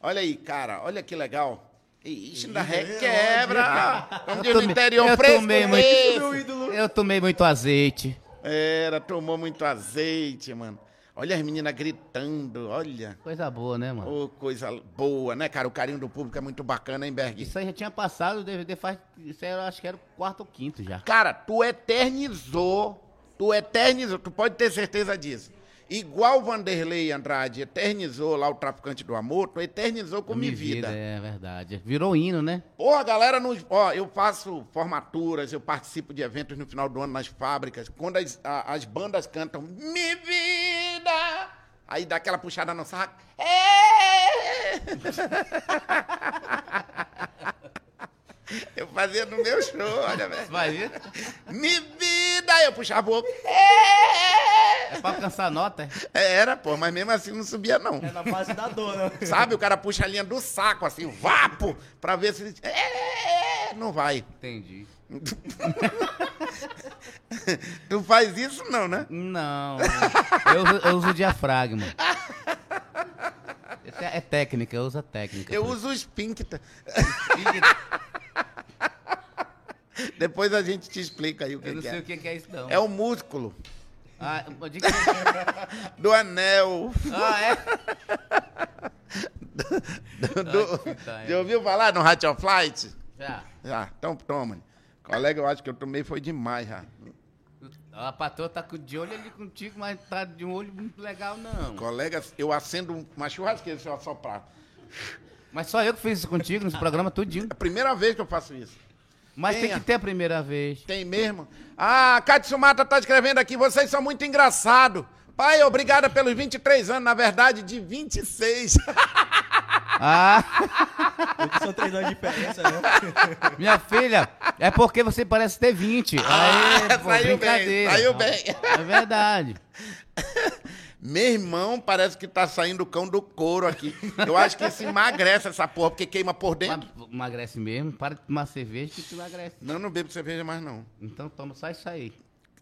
Olha aí, cara. Olha que legal. Ixi, ainda é requebra. Como diz Eu no interior, eu tomei muito, eu tomei muito azeite. Era, tomou muito azeite, mano. Olha as meninas gritando, olha. Coisa boa, né, mano? Ô, coisa boa, né, cara? O carinho do público é muito bacana, hein, Berg? Isso aí já tinha passado, o DVD faz. Isso aí eu acho que era o quarto ou quinto já. Cara, tu eternizou, tu eternizou, tu pode ter certeza disso. Igual Vanderlei Andrade eternizou lá o Traficante do Amor, tu eternizou com Mi Vida. É verdade. Virou hino, né? Pô, a galera nos. Ó, eu faço formaturas, eu participo de eventos no final do ano nas fábricas. Quando as, a- as bandas cantam Mi Vida! Aí dá aquela puxada no saco. É! Eu fazia no meu show, olha, velho. Vai ver? Mi Vida! Aí eu puxava o outro. É! É pra alcançar nota. é? É, Era, pô, mas mesmo assim não subia, não. É na base da dor, né? Sabe? O cara puxa a linha do saco, assim, vapo, pra ver se. É! Não vai. Entendi. Tu faz isso não, né? Não. Eu, uso- eu uso o diafragma. É, é técnica, eu uso a técnica. Eu uso o esfíncter. Depois a gente te explica aí o que, Eu não sei é. o que é isso, não. É o músculo Ah, digo que- do anel. ah, é? Do, tá, é. já ouviu falar no Hatch of Flight? Já. Já, então toma. Colega, eu acho que eu tomei foi demais já. A patroa tá de olho ali contigo, mas tá de um olho muito legal, não. Colega, eu acendo uma churrasqueira se eu assoprar. Mas só eu que fiz isso contigo nesse programa tudinho. É a primeira vez que eu faço isso. Mas Tenha. tem que ter a primeira vez. Tem mesmo? Ah, Katsumata tá escrevendo aqui, vocês são muito engraçados. Pai, obrigada pelos 23 anos, na verdade, de 26. Ah, são três anos de diferença, né? minha filha, é porque você parece ter 20. Aí, pô, Ah, saiu bem, saiu bem. É verdade. Meu irmão, parece que tá saindo o cão do couro aqui. Eu acho que isso emagrece essa porra, porque queima por dentro. Emagrece mesmo, para de tomar cerveja que tu emagrece. Não, não bebo cerveja mais, não. Então toma só isso aí.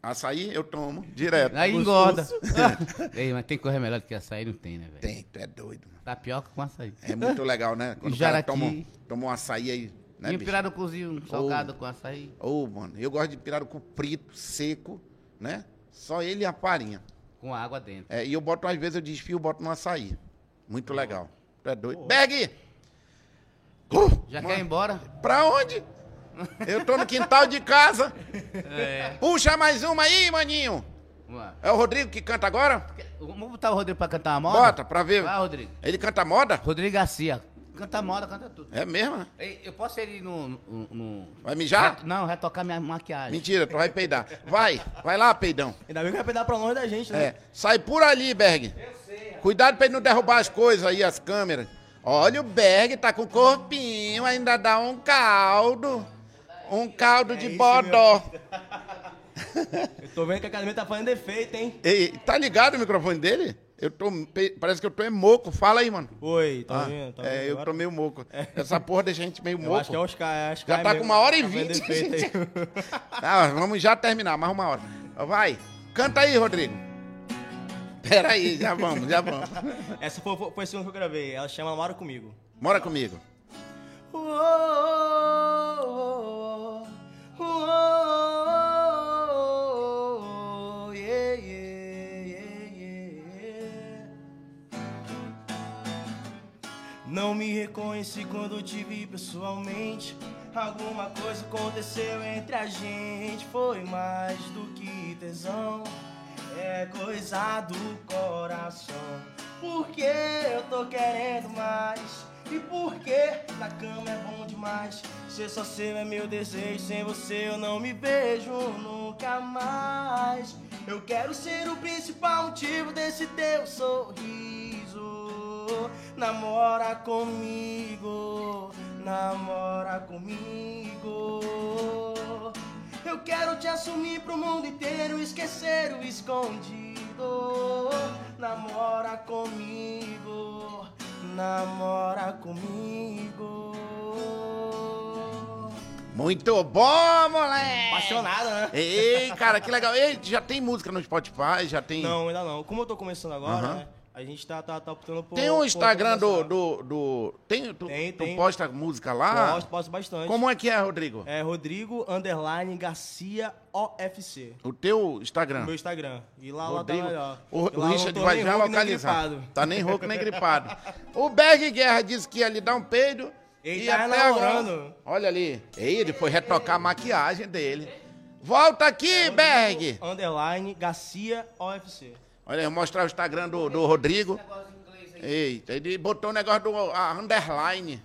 Açaí eu tomo, direto. Aí engorda. Ei, mas tem coisa melhor do que açaí, não tem, né, velho? Tem, tu é doido. Tapioca com açaí. É muito legal, né? Quando o Jaraqui. cara toma, toma um açaí aí, né, e um bicho? pirarucuzinho um salgado com açaí. Ô, mano, eu gosto de pirarucu frito, seco, né? Só ele e a farinha. Com água dentro. É, e eu boto, às vezes, eu desfio, boto no açaí. Muito legal. Tu é doido? Berg! Uh, Já mano, quer ir embora? Pra onde? Eu tô no quintal de casa. É. Puxa mais uma aí, maninho. É o Rodrigo que canta agora? Vamos botar o Rodrigo pra cantar uma moda? Bota, pra ver. Vai, Rodrigo. Ele canta moda? Rodrigo Garcia. Canta moda, canta tudo. É mesmo, né? Ei, Eu posso ir no. no, no- Vai mijar? Re- Não, retocar minha maquiagem. Mentira, tu vai peidar. Vai, vai lá, peidão. Ainda bem que vai pegar pra longe da gente, né? É, sai por ali, Berg. Cuidado pra ele não derrubar as coisas aí, as câmeras. Olha, o Berg tá com corpinho, ainda dá um caldo. Um caldo de isso, bodó. Eu tô vendo que a academia tá fazendo defeito, hein? Ei, tá ligado o microfone dele? Eu tô, parece que eu tô em moco. Fala aí, mano. Oi, tá Ah, vendo? Tá é, vendo eu tô meio moco. Essa porra deixa a gente meio Eu moco. acho que é Oscar, acho que Já é tá com uma hora e Tá vinte, aí. Ah, vamos já terminar, mais uma hora. Vai, canta aí, Rodrigo. Peraí, já vamos, já vamos. Essa foi, foi, a segunda que eu gravei. Ela chama Mora Comigo. Mora comigo. Oh, Não me reconheci quando te vi pessoalmente. Alguma coisa aconteceu entre a gente. Foi mais do que tesão. É coisa do coração. Porque eu tô querendo mais. E porque na cama é bom demais. Ser só seu é meu desejo. Sem você eu não me vejo nunca mais. Eu quero ser o principal motivo desse teu sorriso. Namora comigo, namora comigo. Eu quero te assumir pro mundo inteiro, esquecer o escondido. Namora comigo, namora comigo. Muito bom, moleque! Apaixonada, né? Ei, cara, que legal. Ei, já tem música no Spotify, já tem... Não, ainda não. Como eu tô começando agora, né? A gente tá, tá, tá optando por. Tem um Instagram do... do, do... Tem, tu, Tem, tu tem. posta música lá? Posto, posto bastante. Como é que é, Rodrigo? É Rodrigo Underline Garcia OFC. O teu Instagram? meu Instagram. E lá, lá tá Rodrigo. melhor. O, o Richard vai já localizar. Tá nem rouco nem gripado. O Berg Guerra disse que ia lhe dar um peido. Ele e tá até agora. Olha ali. Ei, ele foi retocar a maquiagem dele. Volta aqui, Berg. Underline Garcia OFC. Olha, eu vou mostrar o Instagram do, do Rodrigo. Eita, ele botou o negócio do a underline.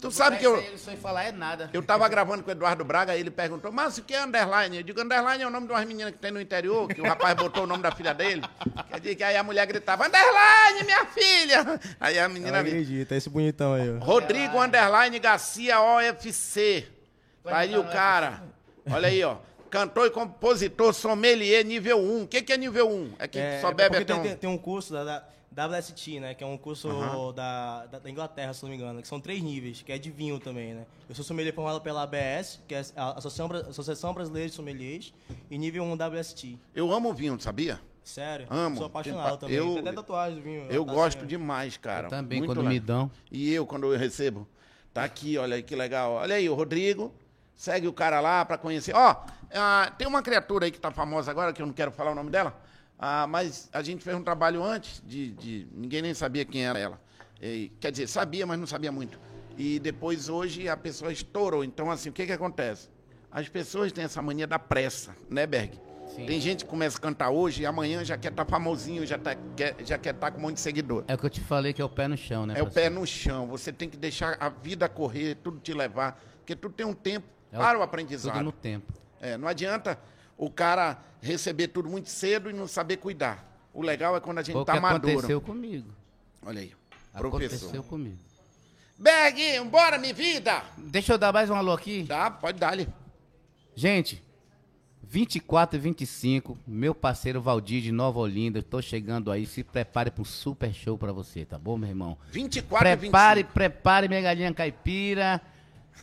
Tu sabe que eu, Ele sem falar é nada. eu tava gravando com o Eduardo Braga, aí ele perguntou, mas o que é underline? Eu digo, underline é o nome de umas meninas que tem no interior, que o rapaz botou o nome da filha dele. Quer dizer que aí a mulher gritava, underline, minha filha! Aí a menina... acredita, esse bonitão aí, ó. Rodrigo Underline Garcia OFC. Tá aí o cara. Olha aí, ó. Cantor e compositor sommelier nível 1. O que, que é nível 1? É que só bebe porque até tem, um... tem, tem um curso da, da WST, né? Que é um curso da, da, da Inglaterra, se não me engano. Que são três níveis, que é de vinho também, né? Eu sou sommelier formado pela ABS, que é a Associação, Bra- Associação Brasileira de Sommeliers, e nível 1 WST. Eu amo vinho, sabia? Sério? Amo. Sou apaixonado também. eu- Tem até tatuagem do vinho. Eu tá gosto assim, demais, cara. Eu também, Muito quando legal. me dão. E eu, quando eu recebo. Tá aqui, olha aí que legal. Olha aí, o Rodrigo. Segue o cara lá pra conhecer. Ó, ah, tem uma criatura aí que tá famosa agora, que eu não quero falar o nome dela, ah, mas a gente fez um trabalho antes de, de- Ninguém nem sabia quem era ela. E, quer dizer, sabia, mas não sabia muito. E depois, hoje, a pessoa estourou. Então, assim, o que que acontece? As pessoas têm essa mania da pressa, né, Berg? Sim. Tem gente que começa a cantar hoje e amanhã já quer estar famosinho, já, tá, quer, já quer estar com um monte de seguidor. É o que eu te falei que é o pé no chão, né? É o pé no chão. Você tem que deixar a vida correr, tudo te levar, porque tudo tem um tempo É para o Tudo aprendizado. no tempo. É, não adianta o cara receber tudo muito cedo e não saber cuidar. O legal é quando a gente tá que maduro. aconteceu comigo. Olha aí, Aconteceu professor. comigo. Berg, bora, minha vida! Deixa eu dar mais um alô aqui. Tá, pode dar-lhe. Gente, 24 e 25, meu parceiro Valdir de Nova Olinda, tô chegando aí, se prepare para um super show pra você, tá bom, meu irmão? 24 e Prepare, 25. prepare minha galinha caipira,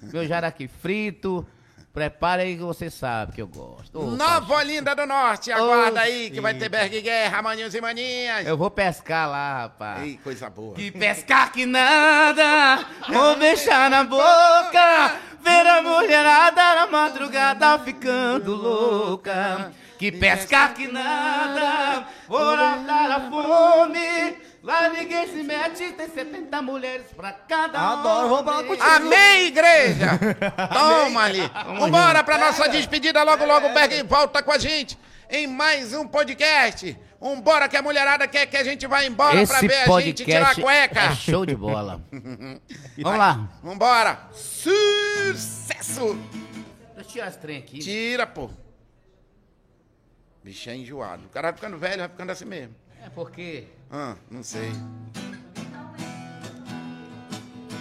meu jaraqui frito, prepare aí que você sabe que eu gosto. Ô, Nova Olinda do Norte, aguarda Ô, aí que vai ter Berg Guerra, maninhos e maninhas. Eu vou pescar lá, rapaz. Ei, coisa boa. Que pescar que nada, vou beijar na boca, ver a mulherada na madrugada ficando louca. Que pescar que nada, vou matar a fome. Lá ninguém se mete, tem 70 mulheres pra cada Adoro, vou falar contigo. Amém, igreja! Toma ali. Vambora pra nossa despedida. Logo, logo o Berg volta com a gente em mais um podcast. Vambora que a mulherada quer que a gente vá embora pra Esse ver a gente tirar a cueca. é show de bola. Vamos lá. Vambora. Sucesso! Deixa eu tirar esse trem aqui. Tira, pô. Bicho é enjoado. O cara vai ficando velho, vai ficando assim mesmo. É porque... Ah, não sei.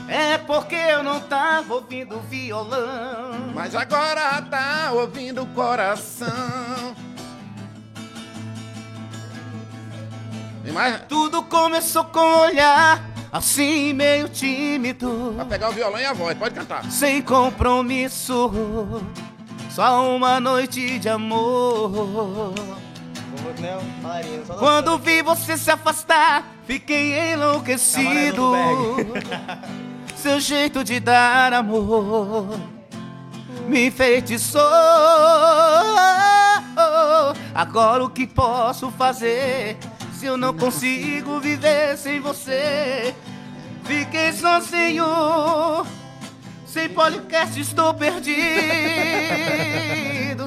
É porque eu não tava ouvindo violão. Mas agora tá ouvindo o coração. Mais? Tudo começou com um olhar assim meio tímido, Vai pegar o violão e a voz, pode cantar. sem compromisso. Só uma noite de amor. Né, Quando vi você se afastar, fiquei enlouquecido. Seu jeito de dar amor me enfeitiçou. Agora o que posso fazer se eu não consigo viver sem você? Fiquei sozinho. Sem podcast estou perdido.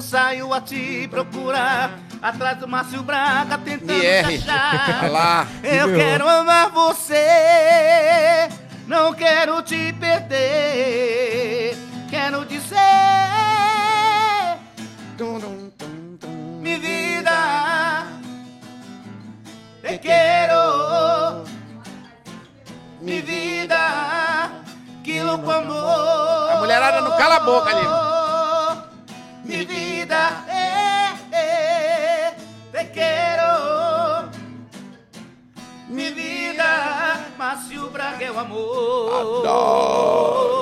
Saio a te procurar. Atrás do Márcio Braga tentando Me te erre. achar. Lá. Eu quero amar você. Não quero te perder. Quero dizer, mi vida. Te quero. Mi vida. Que louco amor. A mulherada não cala a boca ali. Mi vida. Quero. Mi vida. Márcio Braga é o amor. Uh!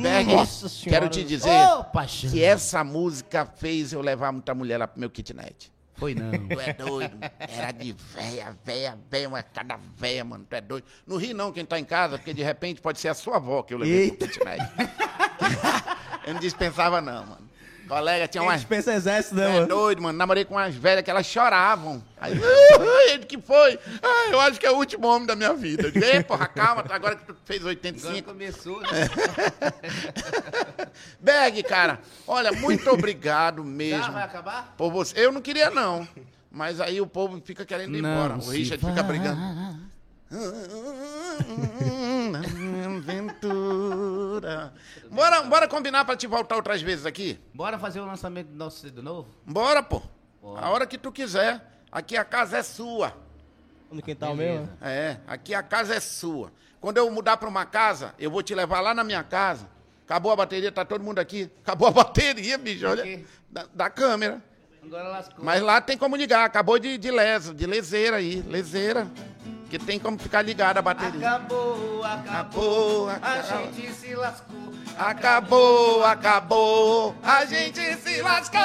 Berg, Nossa senhora. quero te dizer paixão. que essa música fez eu levar muita mulher lá pro meu kitnet. Foi não. Tu é doido? Era de véia, véia, véia, uma cada véia, mano. Tu é doido. Não ri não quem tá em casa, porque de repente pode ser a sua avó que eu levei pro kitnet. eu não dispensava não, mano. Colega, tinha umas... dispensa exército, né, é mano? doido, mano. Namorei com umas velhas que elas choravam. Aí, ai, que foi? Ah, eu acho que é o último homem da minha vida. Eu digo, Ei, porra, calma, agora que tu fez Agora 85. começou, né? Berg, cara, olha, muito obrigado mesmo. Já vai acabar? por você. Eu não queria, não. Mas aí o povo fica querendo ir embora. O Richard fica brigando. Aventura. Bora, bora combinar pra te voltar outras vezes aqui? Bora fazer o lançamento do nosso CD novo? Bora, pô. Bora. A hora que tu quiser. Aqui a casa é sua. No quintal mesmo? É, aqui a casa é sua. Quando eu mudar pra uma casa, eu vou te levar lá na minha casa. Acabou a bateria, tá todo mundo aqui. Acabou a bateria, bicho, olha. Da, da câmera. Agora lascou. Mas lá tem como ligar. Acabou de, de leso, de leseira aí. Leseira. Que tem como ficar ligada a bateria. Acabou, acabou, Acabou, a acabou. gente se lascou. Acabou, acabou. A gente se lascou.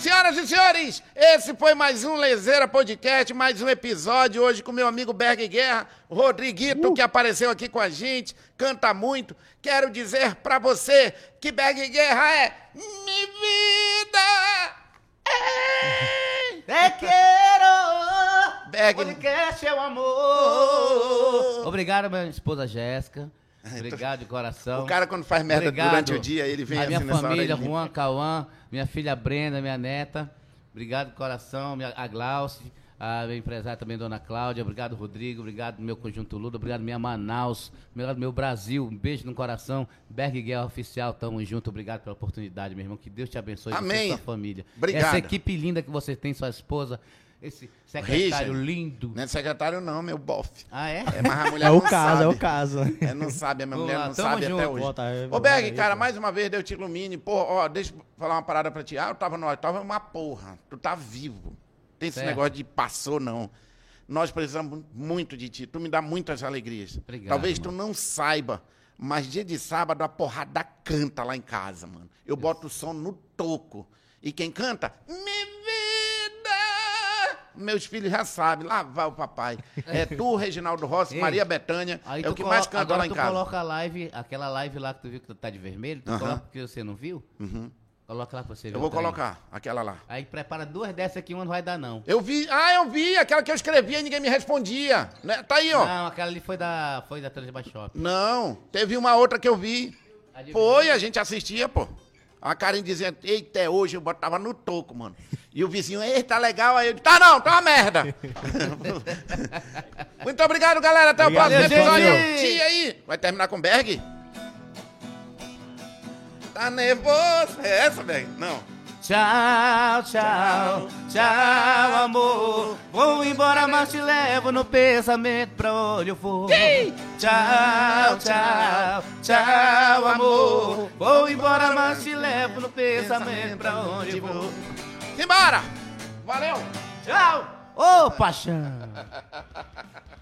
Senhoras e senhores, esse foi mais um Lezeira Podcast, mais um episódio hoje com meu amigo Berg Guerra, Rodriguito, que apareceu aqui com a gente, canta muito. Quero dizer pra você que Berg Guerra é minha vida. Ei! Te Berg, Podcast é o amor! Obrigado, minha esposa Jéssica. Obrigado de coração. o cara quando faz merda Obrigado. durante o dia, ele vem a minha assim nessa hora. família, ele- Juan, Cauã, minha filha Brenda, minha neta. Obrigado de coração, minha, a Glauce, a minha empresária também, Dona Cláudia. Obrigado, Rodrigo. Obrigado, meu conjunto Ludo. Obrigado, minha Manaus. Obrigado, meu Brasil. Um beijo no coração. Berg Guerra Oficial, tamo junto. Obrigado pela oportunidade, meu irmão. Que Deus te abençoe. Amém. e sua família. Obrigado. Essa equipe linda que você tem, sua esposa. Esse secretário Richard. lindo. Não é secretário não, meu bofe. Ah, é? É, mas a mulher É não o caso, sabe. é o caso. É, não sabe, a minha Vamos mulher lá, não sabe até junto. hoje. Bota Ô, Berg, aí, cara, mais uma vez, Deus te ilumine. Pô, ó, deixa eu falar uma parada pra ti. Ah, eu tava, nós, tava uma porra. Tu tá vivo. Tem esse Certo. negócio de passou, não. Nós precisamos muito de ti. Tu me dá muitas alegrias. Obrigado, Talvez tu mano. não saiba, mas dia de sábado a porrada canta lá em casa, mano. Eu boto o som no toco. E quem canta? Me vida! Meus filhos já sabem, lá vai o papai. É tu, Reginaldo Rossi, Ei, Maria Betânia. Aí é tu o que mais canta agora lá em tu casa. coloca a live, aquela live lá que tu viu que tu tá de vermelho, tu Aham. coloca porque você não viu? Coloca lá pra você ver. Eu vou colocar aquela lá. Aí prepara duas dessas aqui, uma não vai dar não. Eu vi, ah, eu vi, aquela que eu escrevia e ninguém me respondia. Né? Tá aí, ó. Não, aquela ali foi da, foi da Transba Shop. Não, teve uma outra que eu vi. A de Foi, a gente assistia, pô. A Karen dizia, eita, é hoje eu botava no toco, mano. E o vizinho, eita, tá legal. Aí eu disse, tá não, tá uma merda. Muito obrigado, galera. Até Obrigado, o próximo episódio. Tia aí. Vai terminar com Berg? Tá nervoso? É essa, Berg? Não. Tchau, tchau, tchau, amor. Vou embora, mas te levo no pensamento pra onde eu for. Tchau, tchau, tchau, amor. Vou embora, mas te levo no pensamento pra onde eu vou. Simbora! Valeu! Tchau! Ô, paixão!